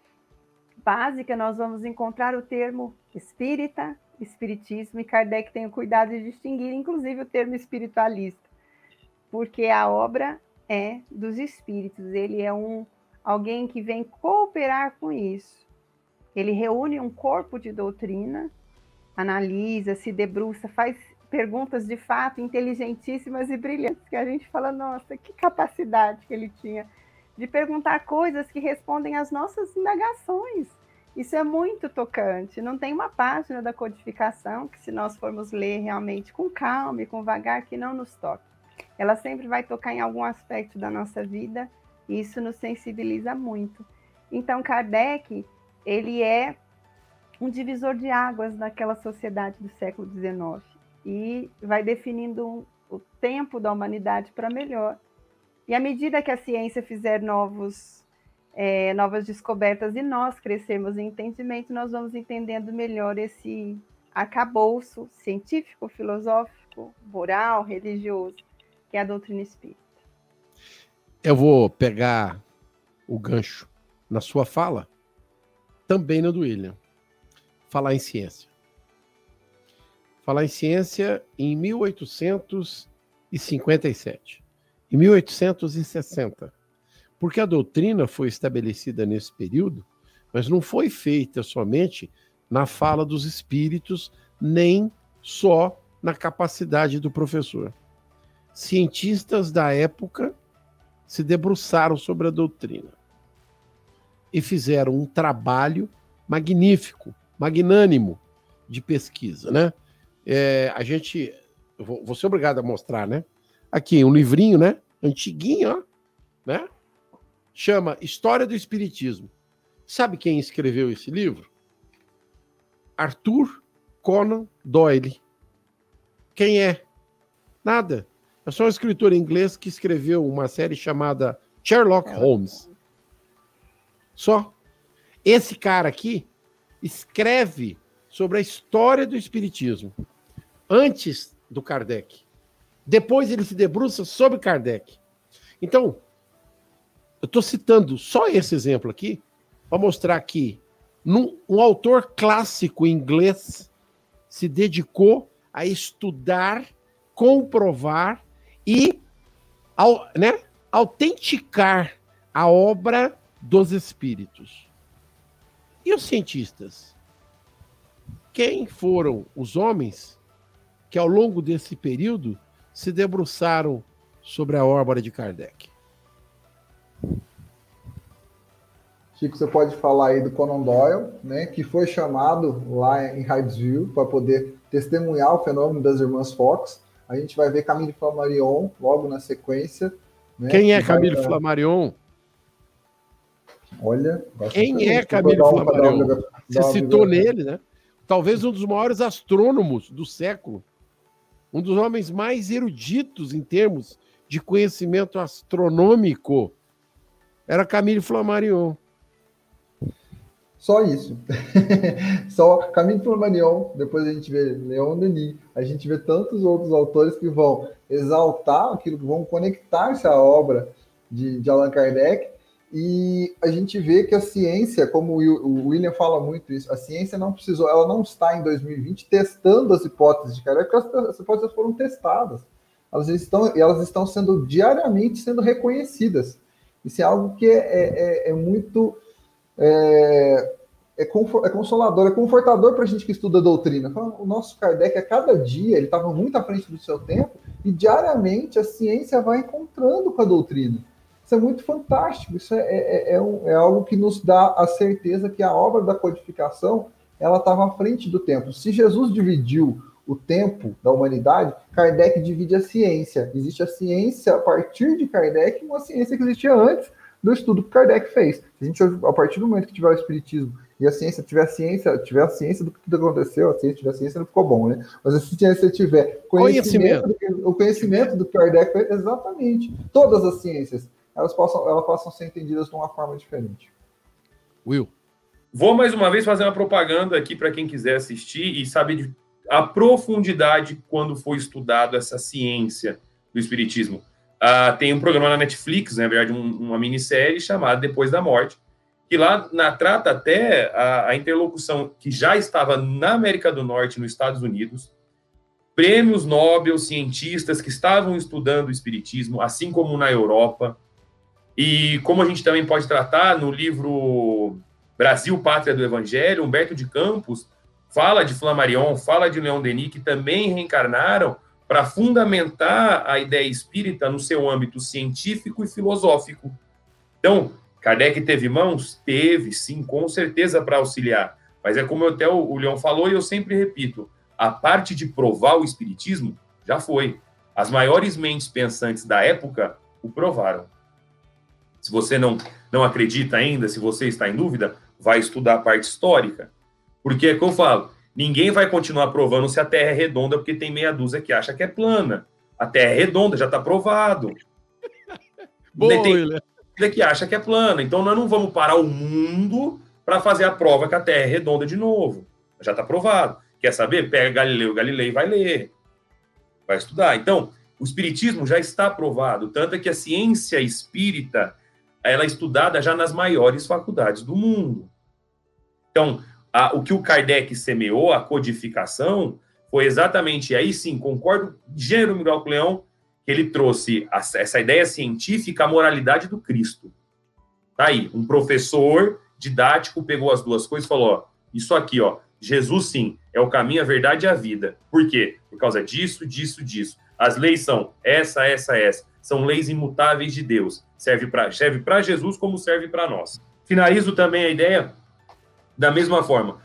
básica nós vamos encontrar o termo espírita, espiritismo, e Kardec tem o cuidado de distinguir, inclusive, o termo espiritualista, porque a obra é dos espíritos, ele é um alguém que vem cooperar com isso. Ele reúne um corpo de doutrina, analisa, se debruça, faz perguntas de fato inteligentíssimas e brilhantes, que a gente fala, nossa, que capacidade que ele tinha de perguntar coisas que respondem às nossas indagações. Isso é muito tocante. Não tem uma página da codificação que, se nós formos ler realmente com calma e com vagar, que não nos toque. Ela sempre vai tocar em algum aspecto da nossa vida e isso nos sensibiliza muito. Então, Kardec, ele é um divisor de águas naquela sociedade do século XIX e vai definindo o tempo da humanidade para melhor. E à medida que a ciência fizer novos, é, novas descobertas e nós crescermos em entendimento, nós vamos entendendo melhor esse arcabouço científico, filosófico, moral, religioso, que é a doutrina espírita. Eu vou pegar o gancho na sua fala, também no do William. Falar em ciência falar em ciência em 1857, em 1860. Porque a doutrina foi estabelecida nesse período, mas não foi feita somente na fala dos espíritos, nem só na capacidade do professor. Cientistas da época se debruçaram sobre a doutrina e fizeram um trabalho magnífico, magnânimo de pesquisa, né? É, a gente. Vou, vou ser obrigado a mostrar, né? Aqui, um livrinho, né? Antiguinho, ó, né? Chama História do Espiritismo. Sabe quem escreveu esse livro? Arthur Conan Doyle. Quem é? Nada. É só um escritor inglês que escreveu uma série chamada Sherlock Holmes. Só. Esse cara aqui escreve sobre a história do Espiritismo antes do Kardec. Depois ele se debruça sobre Kardec. Então, eu estou citando só esse exemplo aqui para mostrar que num, um autor clássico inglês se dedicou a estudar, comprovar e ao, né, autenticar a obra dos espíritos. E os cientistas? Quem foram os homens que ao longo desse período se debruçaram sobre a órbita de Kardec. Chico, você pode falar aí do Conan Doyle, né, que foi chamado lá em Hydesville para poder testemunhar o fenômeno das irmãs Fox. A gente vai ver Camille Flammarion logo na sequência. Né, Quem é Camille vai... Flammarion? Olha, quem é Camille Flammarion? Você citou nele, né? Talvez um dos maiores astrônomos do século um dos homens mais eruditos em termos de conhecimento astronômico, era Camille Flammarion. Só isso. Só Caminho para Manion, depois a gente vê Leon Denis, a gente vê tantos outros autores que vão exaltar aquilo, que vão conectar-se à obra de, de Allan Kardec, e a gente vê que a ciência, como o William fala muito isso, a ciência não precisou, ela não está em 2020 testando as hipóteses de Kardec, porque as, as hipóteses foram testadas. Elas estão, elas estão sendo diariamente sendo reconhecidas. Isso é algo que é, é, é, é muito é, é, é consolador, é confortador para a gente que estuda a doutrina. O nosso Kardec, a cada dia, ele estava muito à frente do seu tempo, e diariamente a ciência vai encontrando com a doutrina. Isso é muito fantástico, isso é, é, é, um, é algo que nos dá a certeza que a obra da codificação ela estava à frente do tempo. Se Jesus dividiu o tempo da humanidade, Kardec divide a ciência. Existe a ciência a partir de Kardec, uma ciência que existia antes do estudo que Kardec fez. Se a gente, a partir do momento que tiver o espiritismo e a ciência tiver a ciência, tiver a ciência do que tudo aconteceu, a ciência tiver a ciência não ficou bom, né? Mas se a ciência tiver conhecimento, conhecimento. Do, o conhecimento do Kardec, exatamente. Todas as ciências, elas possam, elas possam ser entendidas de uma forma diferente. Will. Vou mais uma vez fazer uma propaganda aqui para quem quiser assistir e saber de, a profundidade quando foi estudado essa ciência do espiritismo. Uh, tem um programa na Netflix, na verdade, um, uma minissérie chamada Depois da Morte, que lá na, trata até a, a, interlocução que já estava na América do Norte, nos Estados Unidos, prêmios Nobel, cientistas que estavam estudando o Espiritismo, assim como na Europa, e como a gente também pode tratar no livro Brasil, Pátria do Evangelho, Humberto de Campos fala de Flammarion, fala de Leon Denis, que também reencarnaram para fundamentar a ideia espírita no seu âmbito científico e filosófico. Então, Kardec teve mãos? Teve, sim, com certeza para auxiliar. Mas é como até o, Leão falou, e eu sempre repito: a parte de provar o espiritismo já foi. As maiores mentes pensantes da época o provaram. Se você não, não acredita ainda, se você está em dúvida, vai estudar a parte histórica. Porque é que eu falo, Ninguém vai continuar provando se a Terra é redonda, porque tem meia dúzia que acha que é plana. A Terra é redonda, já está provado. Boa, tem que acha que é plana. Então nós não vamos parar o mundo para fazer a prova que a Terra é redonda de novo. Já está provado. Quer saber? Pega Galileu, Galilei vai ler. Vai estudar. Então, o espiritismo já está provado, tanto é que a ciência espírita ela é estudada já nas maiores faculdades do mundo. Então, a, o que o Kardec semeou, a codificação, foi exatamente aí sim, concordo, gênero Miguel Leão, que ele trouxe a, essa ideia científica, a moralidade do Cristo. Tá aí, um professor didático pegou as duas coisas e falou: ó, isso aqui, ó, Jesus sim, é o caminho, a verdade e a vida. Por quê? Por causa disso, disso, disso. As leis são essa, essa, essa. São leis imutáveis de Deus. Serve para serve Jesus como serve para nós. Finalizo também a ideia da mesma forma,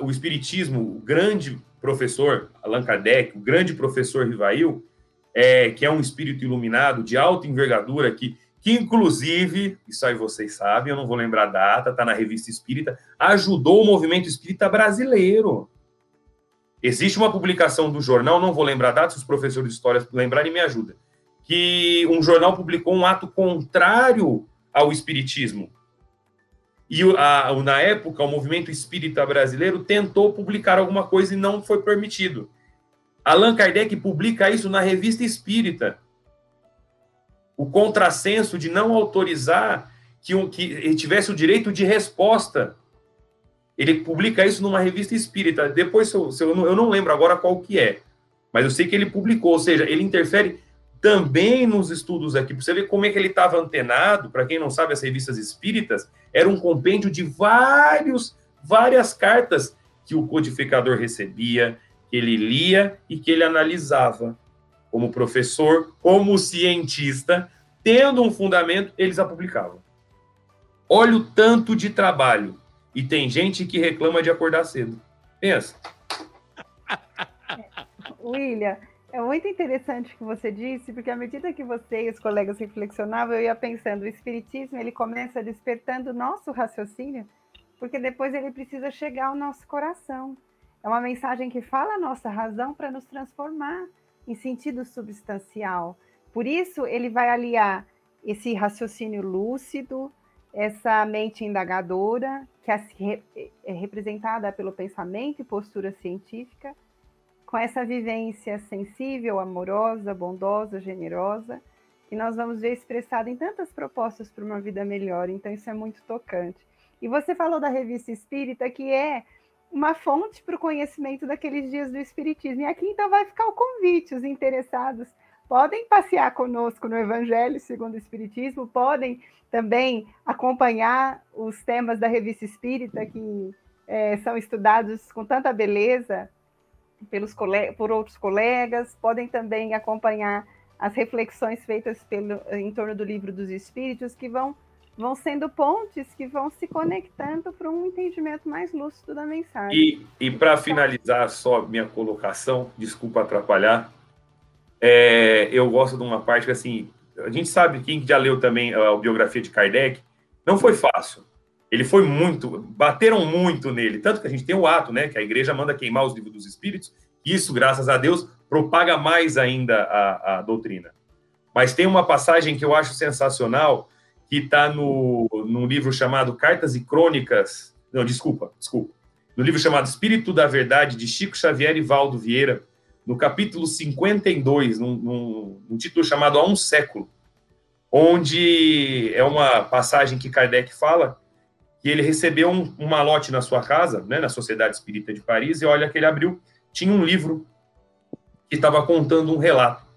o Espiritismo, o grande professor Allan Kardec, o grande professor Rivail, é, que é um espírito iluminado de alta envergadura, que, que inclusive, isso aí vocês sabem, eu não vou lembrar a data, está na revista Espírita, ajudou o movimento espírita brasileiro. Existe uma publicação do jornal, não vou lembrar a data, se os professores de história lembrarem, me ajuda, que um jornal publicou um ato contrário ao espiritismo, e a, na época, o movimento espírita brasileiro tentou publicar alguma coisa e não foi permitido. Allan Kardec publica isso na revista Espírita. O contrassenso de não autorizar que, um, que tivesse o direito de resposta. Ele publica isso numa revista espírita. Depois, se eu, se eu, não, eu não lembro agora qual que é, mas eu sei que ele publicou, ou seja, ele interfere também nos estudos aqui, para você ver como é que ele estava antenado, para quem não sabe, as revistas espíritas, era um compêndio de vários, várias cartas que o codificador recebia, que ele lia e que ele analisava. Como professor, como cientista, tendo um fundamento, eles a publicavam. Olha o tanto de trabalho. E tem gente que reclama de acordar cedo. Pensa. William, é muito interessante o que você disse, porque à medida que você e os colegas reflexionavam, eu ia pensando, o espiritismo ele começa despertando o nosso raciocínio, porque depois ele precisa chegar ao nosso coração. É uma mensagem que fala a nossa razão para nos transformar em sentido substancial. Por isso ele vai aliar esse raciocínio lúcido, essa mente indagadora, que é representada pelo pensamento e postura científica, com essa vivência sensível, amorosa, bondosa, generosa, que nós vamos ver expressada em tantas propostas para uma vida melhor. Então, isso é muito tocante. E você falou da revista Espírita, que é uma fonte para o conhecimento daqueles dias do Espiritismo. E aqui então vai ficar o convite, os interessados podem passear conosco no Evangelho segundo o Espiritismo, podem também acompanhar os temas da revista Espírita que é, são estudados com tanta beleza pelos por outros colegas, podem também acompanhar as reflexões feitas pelo, em torno do livro dos Espíritos, que vão vão sendo pontes que vão se conectando para um entendimento mais lúcido da mensagem. E, e para finalizar só minha colocação, desculpa atrapalhar, é, eu gosto de uma parte que, assim, a gente sabe, quem já leu também a biografia de Kardec, não foi fácil. Ele foi muito, bateram muito nele, tanto que a gente tem o ato, né, que a igreja manda queimar os livros dos espíritos, isso, graças a Deus, propaga mais ainda a, a doutrina. Mas tem uma passagem que eu acho sensacional, que está no, livro chamado Cartas e Crônicas. Não, desculpa, desculpa. No livro chamado Espírito da Verdade, de Chico Xavier e Valdo Vieira, no capítulo 52, num, num, num título chamado Há um Século, onde é uma passagem que Kardec fala que ele recebeu um, um malote na sua casa, né, na Sociedade Espírita de Paris, e olha que ele abriu, tinha um livro que estava contando um relato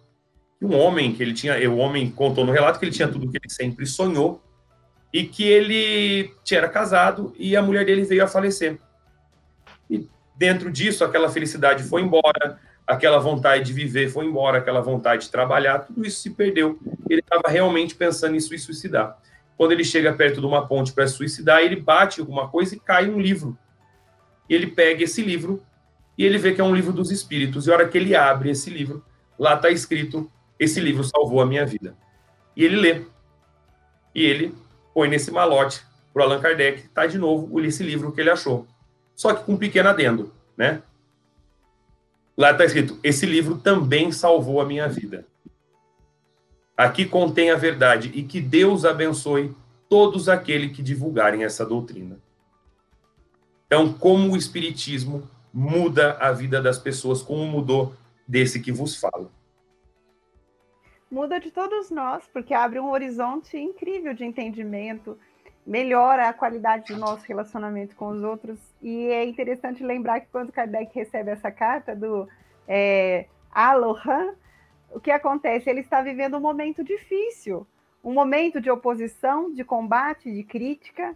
um homem que ele tinha, o homem contou no relato que ele tinha tudo que ele sempre sonhou e que ele era casado e a mulher dele veio a falecer. E dentro disso, aquela felicidade foi embora, aquela vontade de viver foi embora, aquela vontade de trabalhar, tudo isso se perdeu. Ele estava realmente pensando em se suicidar. Quando ele chega perto de uma ponte para se suicidar, ele bate alguma coisa e cai um livro. Ele pega esse livro e ele vê que é um livro dos espíritos. E a hora que ele abre esse livro, lá está escrito esse livro salvou a minha vida. E ele lê. E ele põe nesse malote para Allan Kardec, tá de novo esse livro que ele achou. Só que com um pequeno adendo, né? Lá está escrito: esse livro também salvou a minha vida. Aqui contém a verdade e que Deus abençoe todos aqueles que divulgarem essa doutrina. Então, como o Espiritismo muda a vida das pessoas, como mudou desse que vos falo muda de todos nós, porque abre um horizonte incrível de entendimento, melhora a qualidade do nosso relacionamento com os outros. E é interessante lembrar que quando Kardec recebe essa carta do é, o que acontece? Ele está vivendo um momento difícil, um momento de oposição, de combate, de crítica,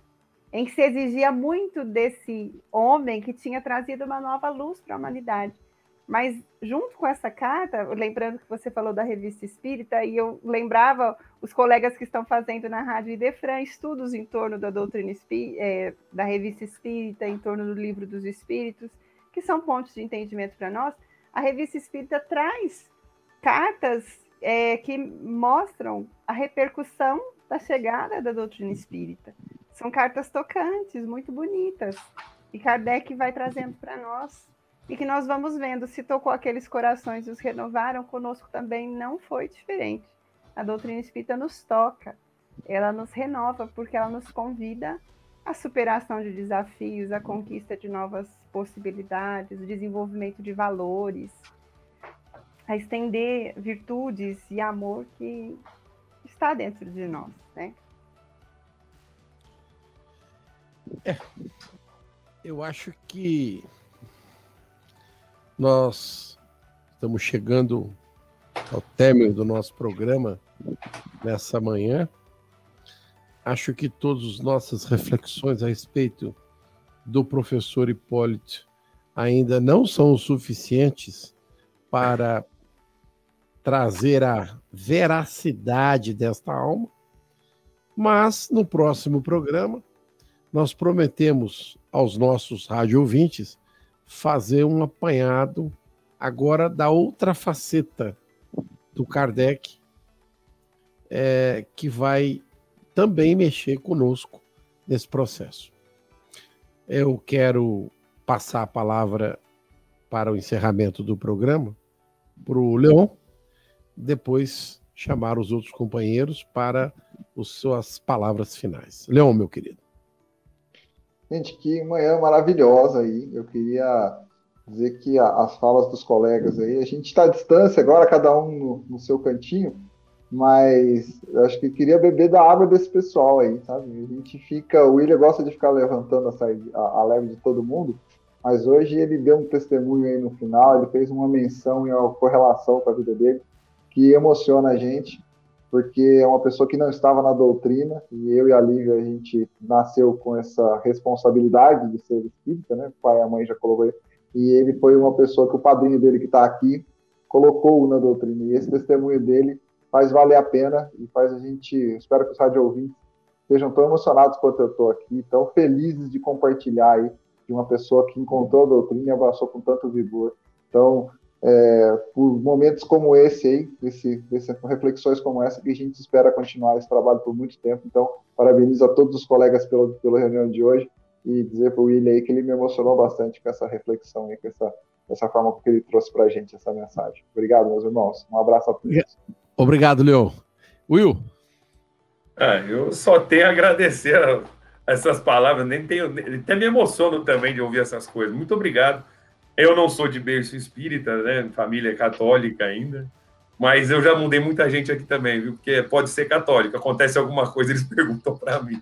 em que se exigia muito desse homem que tinha trazido uma nova luz para a humanidade. Mas junto com essa carta, lembrando que você falou da revista Espírita, e eu lembrava os colegas que estão fazendo na Rádio Idefran estudos em torno da doutrina espírita, é, da revista Espírita, em torno do livro dos Espíritos, que são pontos de entendimento para nós. A revista Espírita traz cartas é, que mostram a repercussão da chegada da doutrina espírita. São cartas tocantes, muito bonitas. E Kardec vai trazendo para nós e que nós vamos vendo se tocou aqueles corações e os renovaram, conosco também não foi diferente. A doutrina espírita nos toca, ela nos renova, porque ela nos convida à superação de desafios, à conquista de novas possibilidades, o desenvolvimento de valores, a estender virtudes e amor que está dentro de nós, né? É, eu acho que nós estamos chegando ao término do nosso programa nessa manhã. Acho que todas as nossas reflexões a respeito do professor Hipólito ainda não são suficientes para trazer a veracidade desta alma, mas no próximo programa nós prometemos aos nossos rádio ouvintes fazer um apanhado agora da outra faceta do Kardec, é, que vai também mexer conosco nesse processo. Eu quero passar a palavra para o encerramento do programa para o Leon, depois chamar os outros companheiros para as suas palavras finais. Leon, meu querido. Gente, que manhã maravilhosa aí. Eu queria dizer que a, as falas dos colegas aí, a gente está à distância agora, cada um no, no, seu cantinho, mas eu acho que queria beber da água desse pessoal aí, sabe? A gente fica, o William gosta de ficar levantando a, a, a leve de todo mundo, mas hoje ele deu um testemunho aí no final, ele fez uma menção e uma correlação com a vida dele que emociona a gente porque é uma pessoa que não estava na doutrina, e eu e a Lívia, a gente nasceu com essa responsabilidade de ser espírita, né? O pai e a mãe já colocou e ele foi uma pessoa que o padrinho dele que está aqui colocou na doutrina, e esse testemunho dele faz valer a pena e faz a gente, espero que os rádio ouvintes estejam tão emocionados quanto eu estou aqui, tão felizes de compartilhar aí de uma pessoa que encontrou a doutrina e abraçou com tanto vigor. Então, é, por momentos como esse aí, desse, desse, reflexões como essa, que a gente espera continuar esse trabalho por muito tempo. Então, parabenizo a todos os colegas pela, pela reunião de hoje e dizer para o William aí que ele me emocionou bastante com essa reflexão e com essa, essa forma que ele trouxe para a gente essa mensagem. Obrigado, meus irmãos. Um abraço a todos. Obrigado, Leon. Will? Ah, eu só tenho a agradecer essas palavras, nem tenho, até me emociono também de ouvir essas coisas. Muito obrigado eu não sou de berço espírita, né? Família católica ainda. Mas eu já mudei muita gente aqui também, viu? Porque pode ser católico. Acontece alguma coisa, eles perguntam para mim.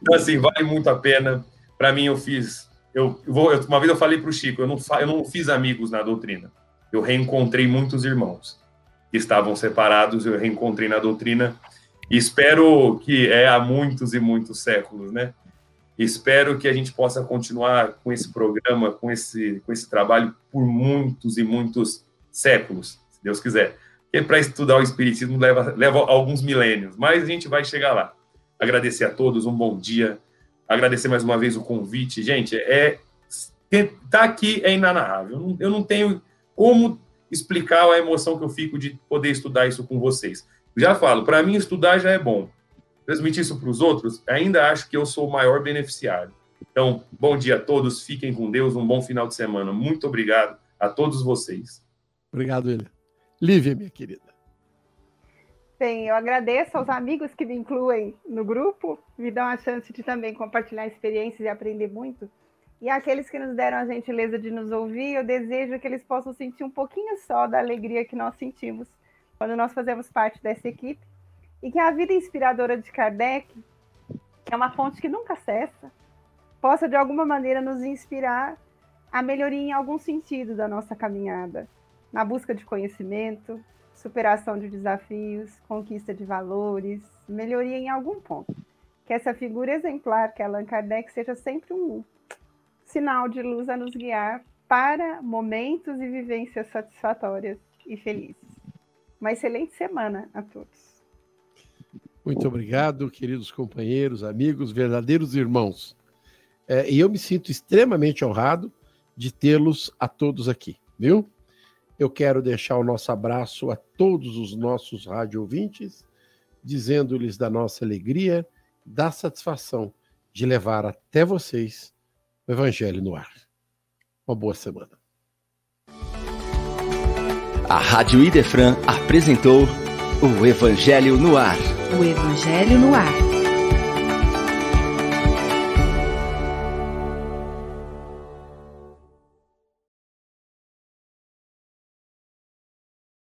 Então, assim, vale muito a pena. Para mim, eu fiz. Eu, vou, uma vez eu falei para o Chico, eu não, eu não fiz amigos na doutrina. Eu reencontrei muitos irmãos que estavam separados, eu reencontrei na doutrina. E espero que é há muitos e muitos séculos, né? Espero que a gente possa continuar com esse programa, com esse, com esse trabalho por muitos e muitos séculos, se Deus quiser. Porque para estudar o Espiritismo leva, leva alguns milênios, mas a gente vai chegar lá. Agradecer a todos, um bom dia. Agradecer mais uma vez o convite. Gente, é tá aqui é inanarrável. Eu não tenho como explicar a emoção que eu fico de poder estudar isso com vocês. Já falo, para mim estudar já é bom transmitir isso para os outros, ainda acho que eu sou o maior beneficiário. Então, bom dia a todos, fiquem com Deus, um bom final de semana. Muito obrigado a todos vocês. Obrigado, ele. Lívia, minha querida. Bem, eu agradeço aos amigos que me incluem no grupo, me dão a chance de também compartilhar experiências e aprender muito. E aqueles que nos deram a gentileza de nos ouvir, eu desejo que eles possam sentir um pouquinho só da alegria que nós sentimos quando nós fazemos parte dessa equipe e que a vida inspiradora de Kardec, que é uma fonte que nunca cessa, possa de alguma maneira nos inspirar a melhoria em algum sentido da nossa caminhada, na busca de conhecimento, superação de desafios, conquista de valores, melhoria em algum ponto. Que essa figura exemplar, que é Allan Kardec, seja sempre um sinal de luz a nos guiar para momentos e vivências satisfatórias e felizes. Uma excelente semana a todos. Muito obrigado, queridos companheiros, amigos, verdadeiros irmãos. É, e eu me sinto extremamente honrado de tê-los a todos aqui, viu? Eu quero deixar o nosso abraço a todos os nossos rádio ouvintes, dizendo-lhes da nossa alegria, da satisfação de levar até vocês o Evangelho no ar. Uma boa semana. A Rádio Idefran apresentou o Evangelho no ar. O Evangelho no Ar.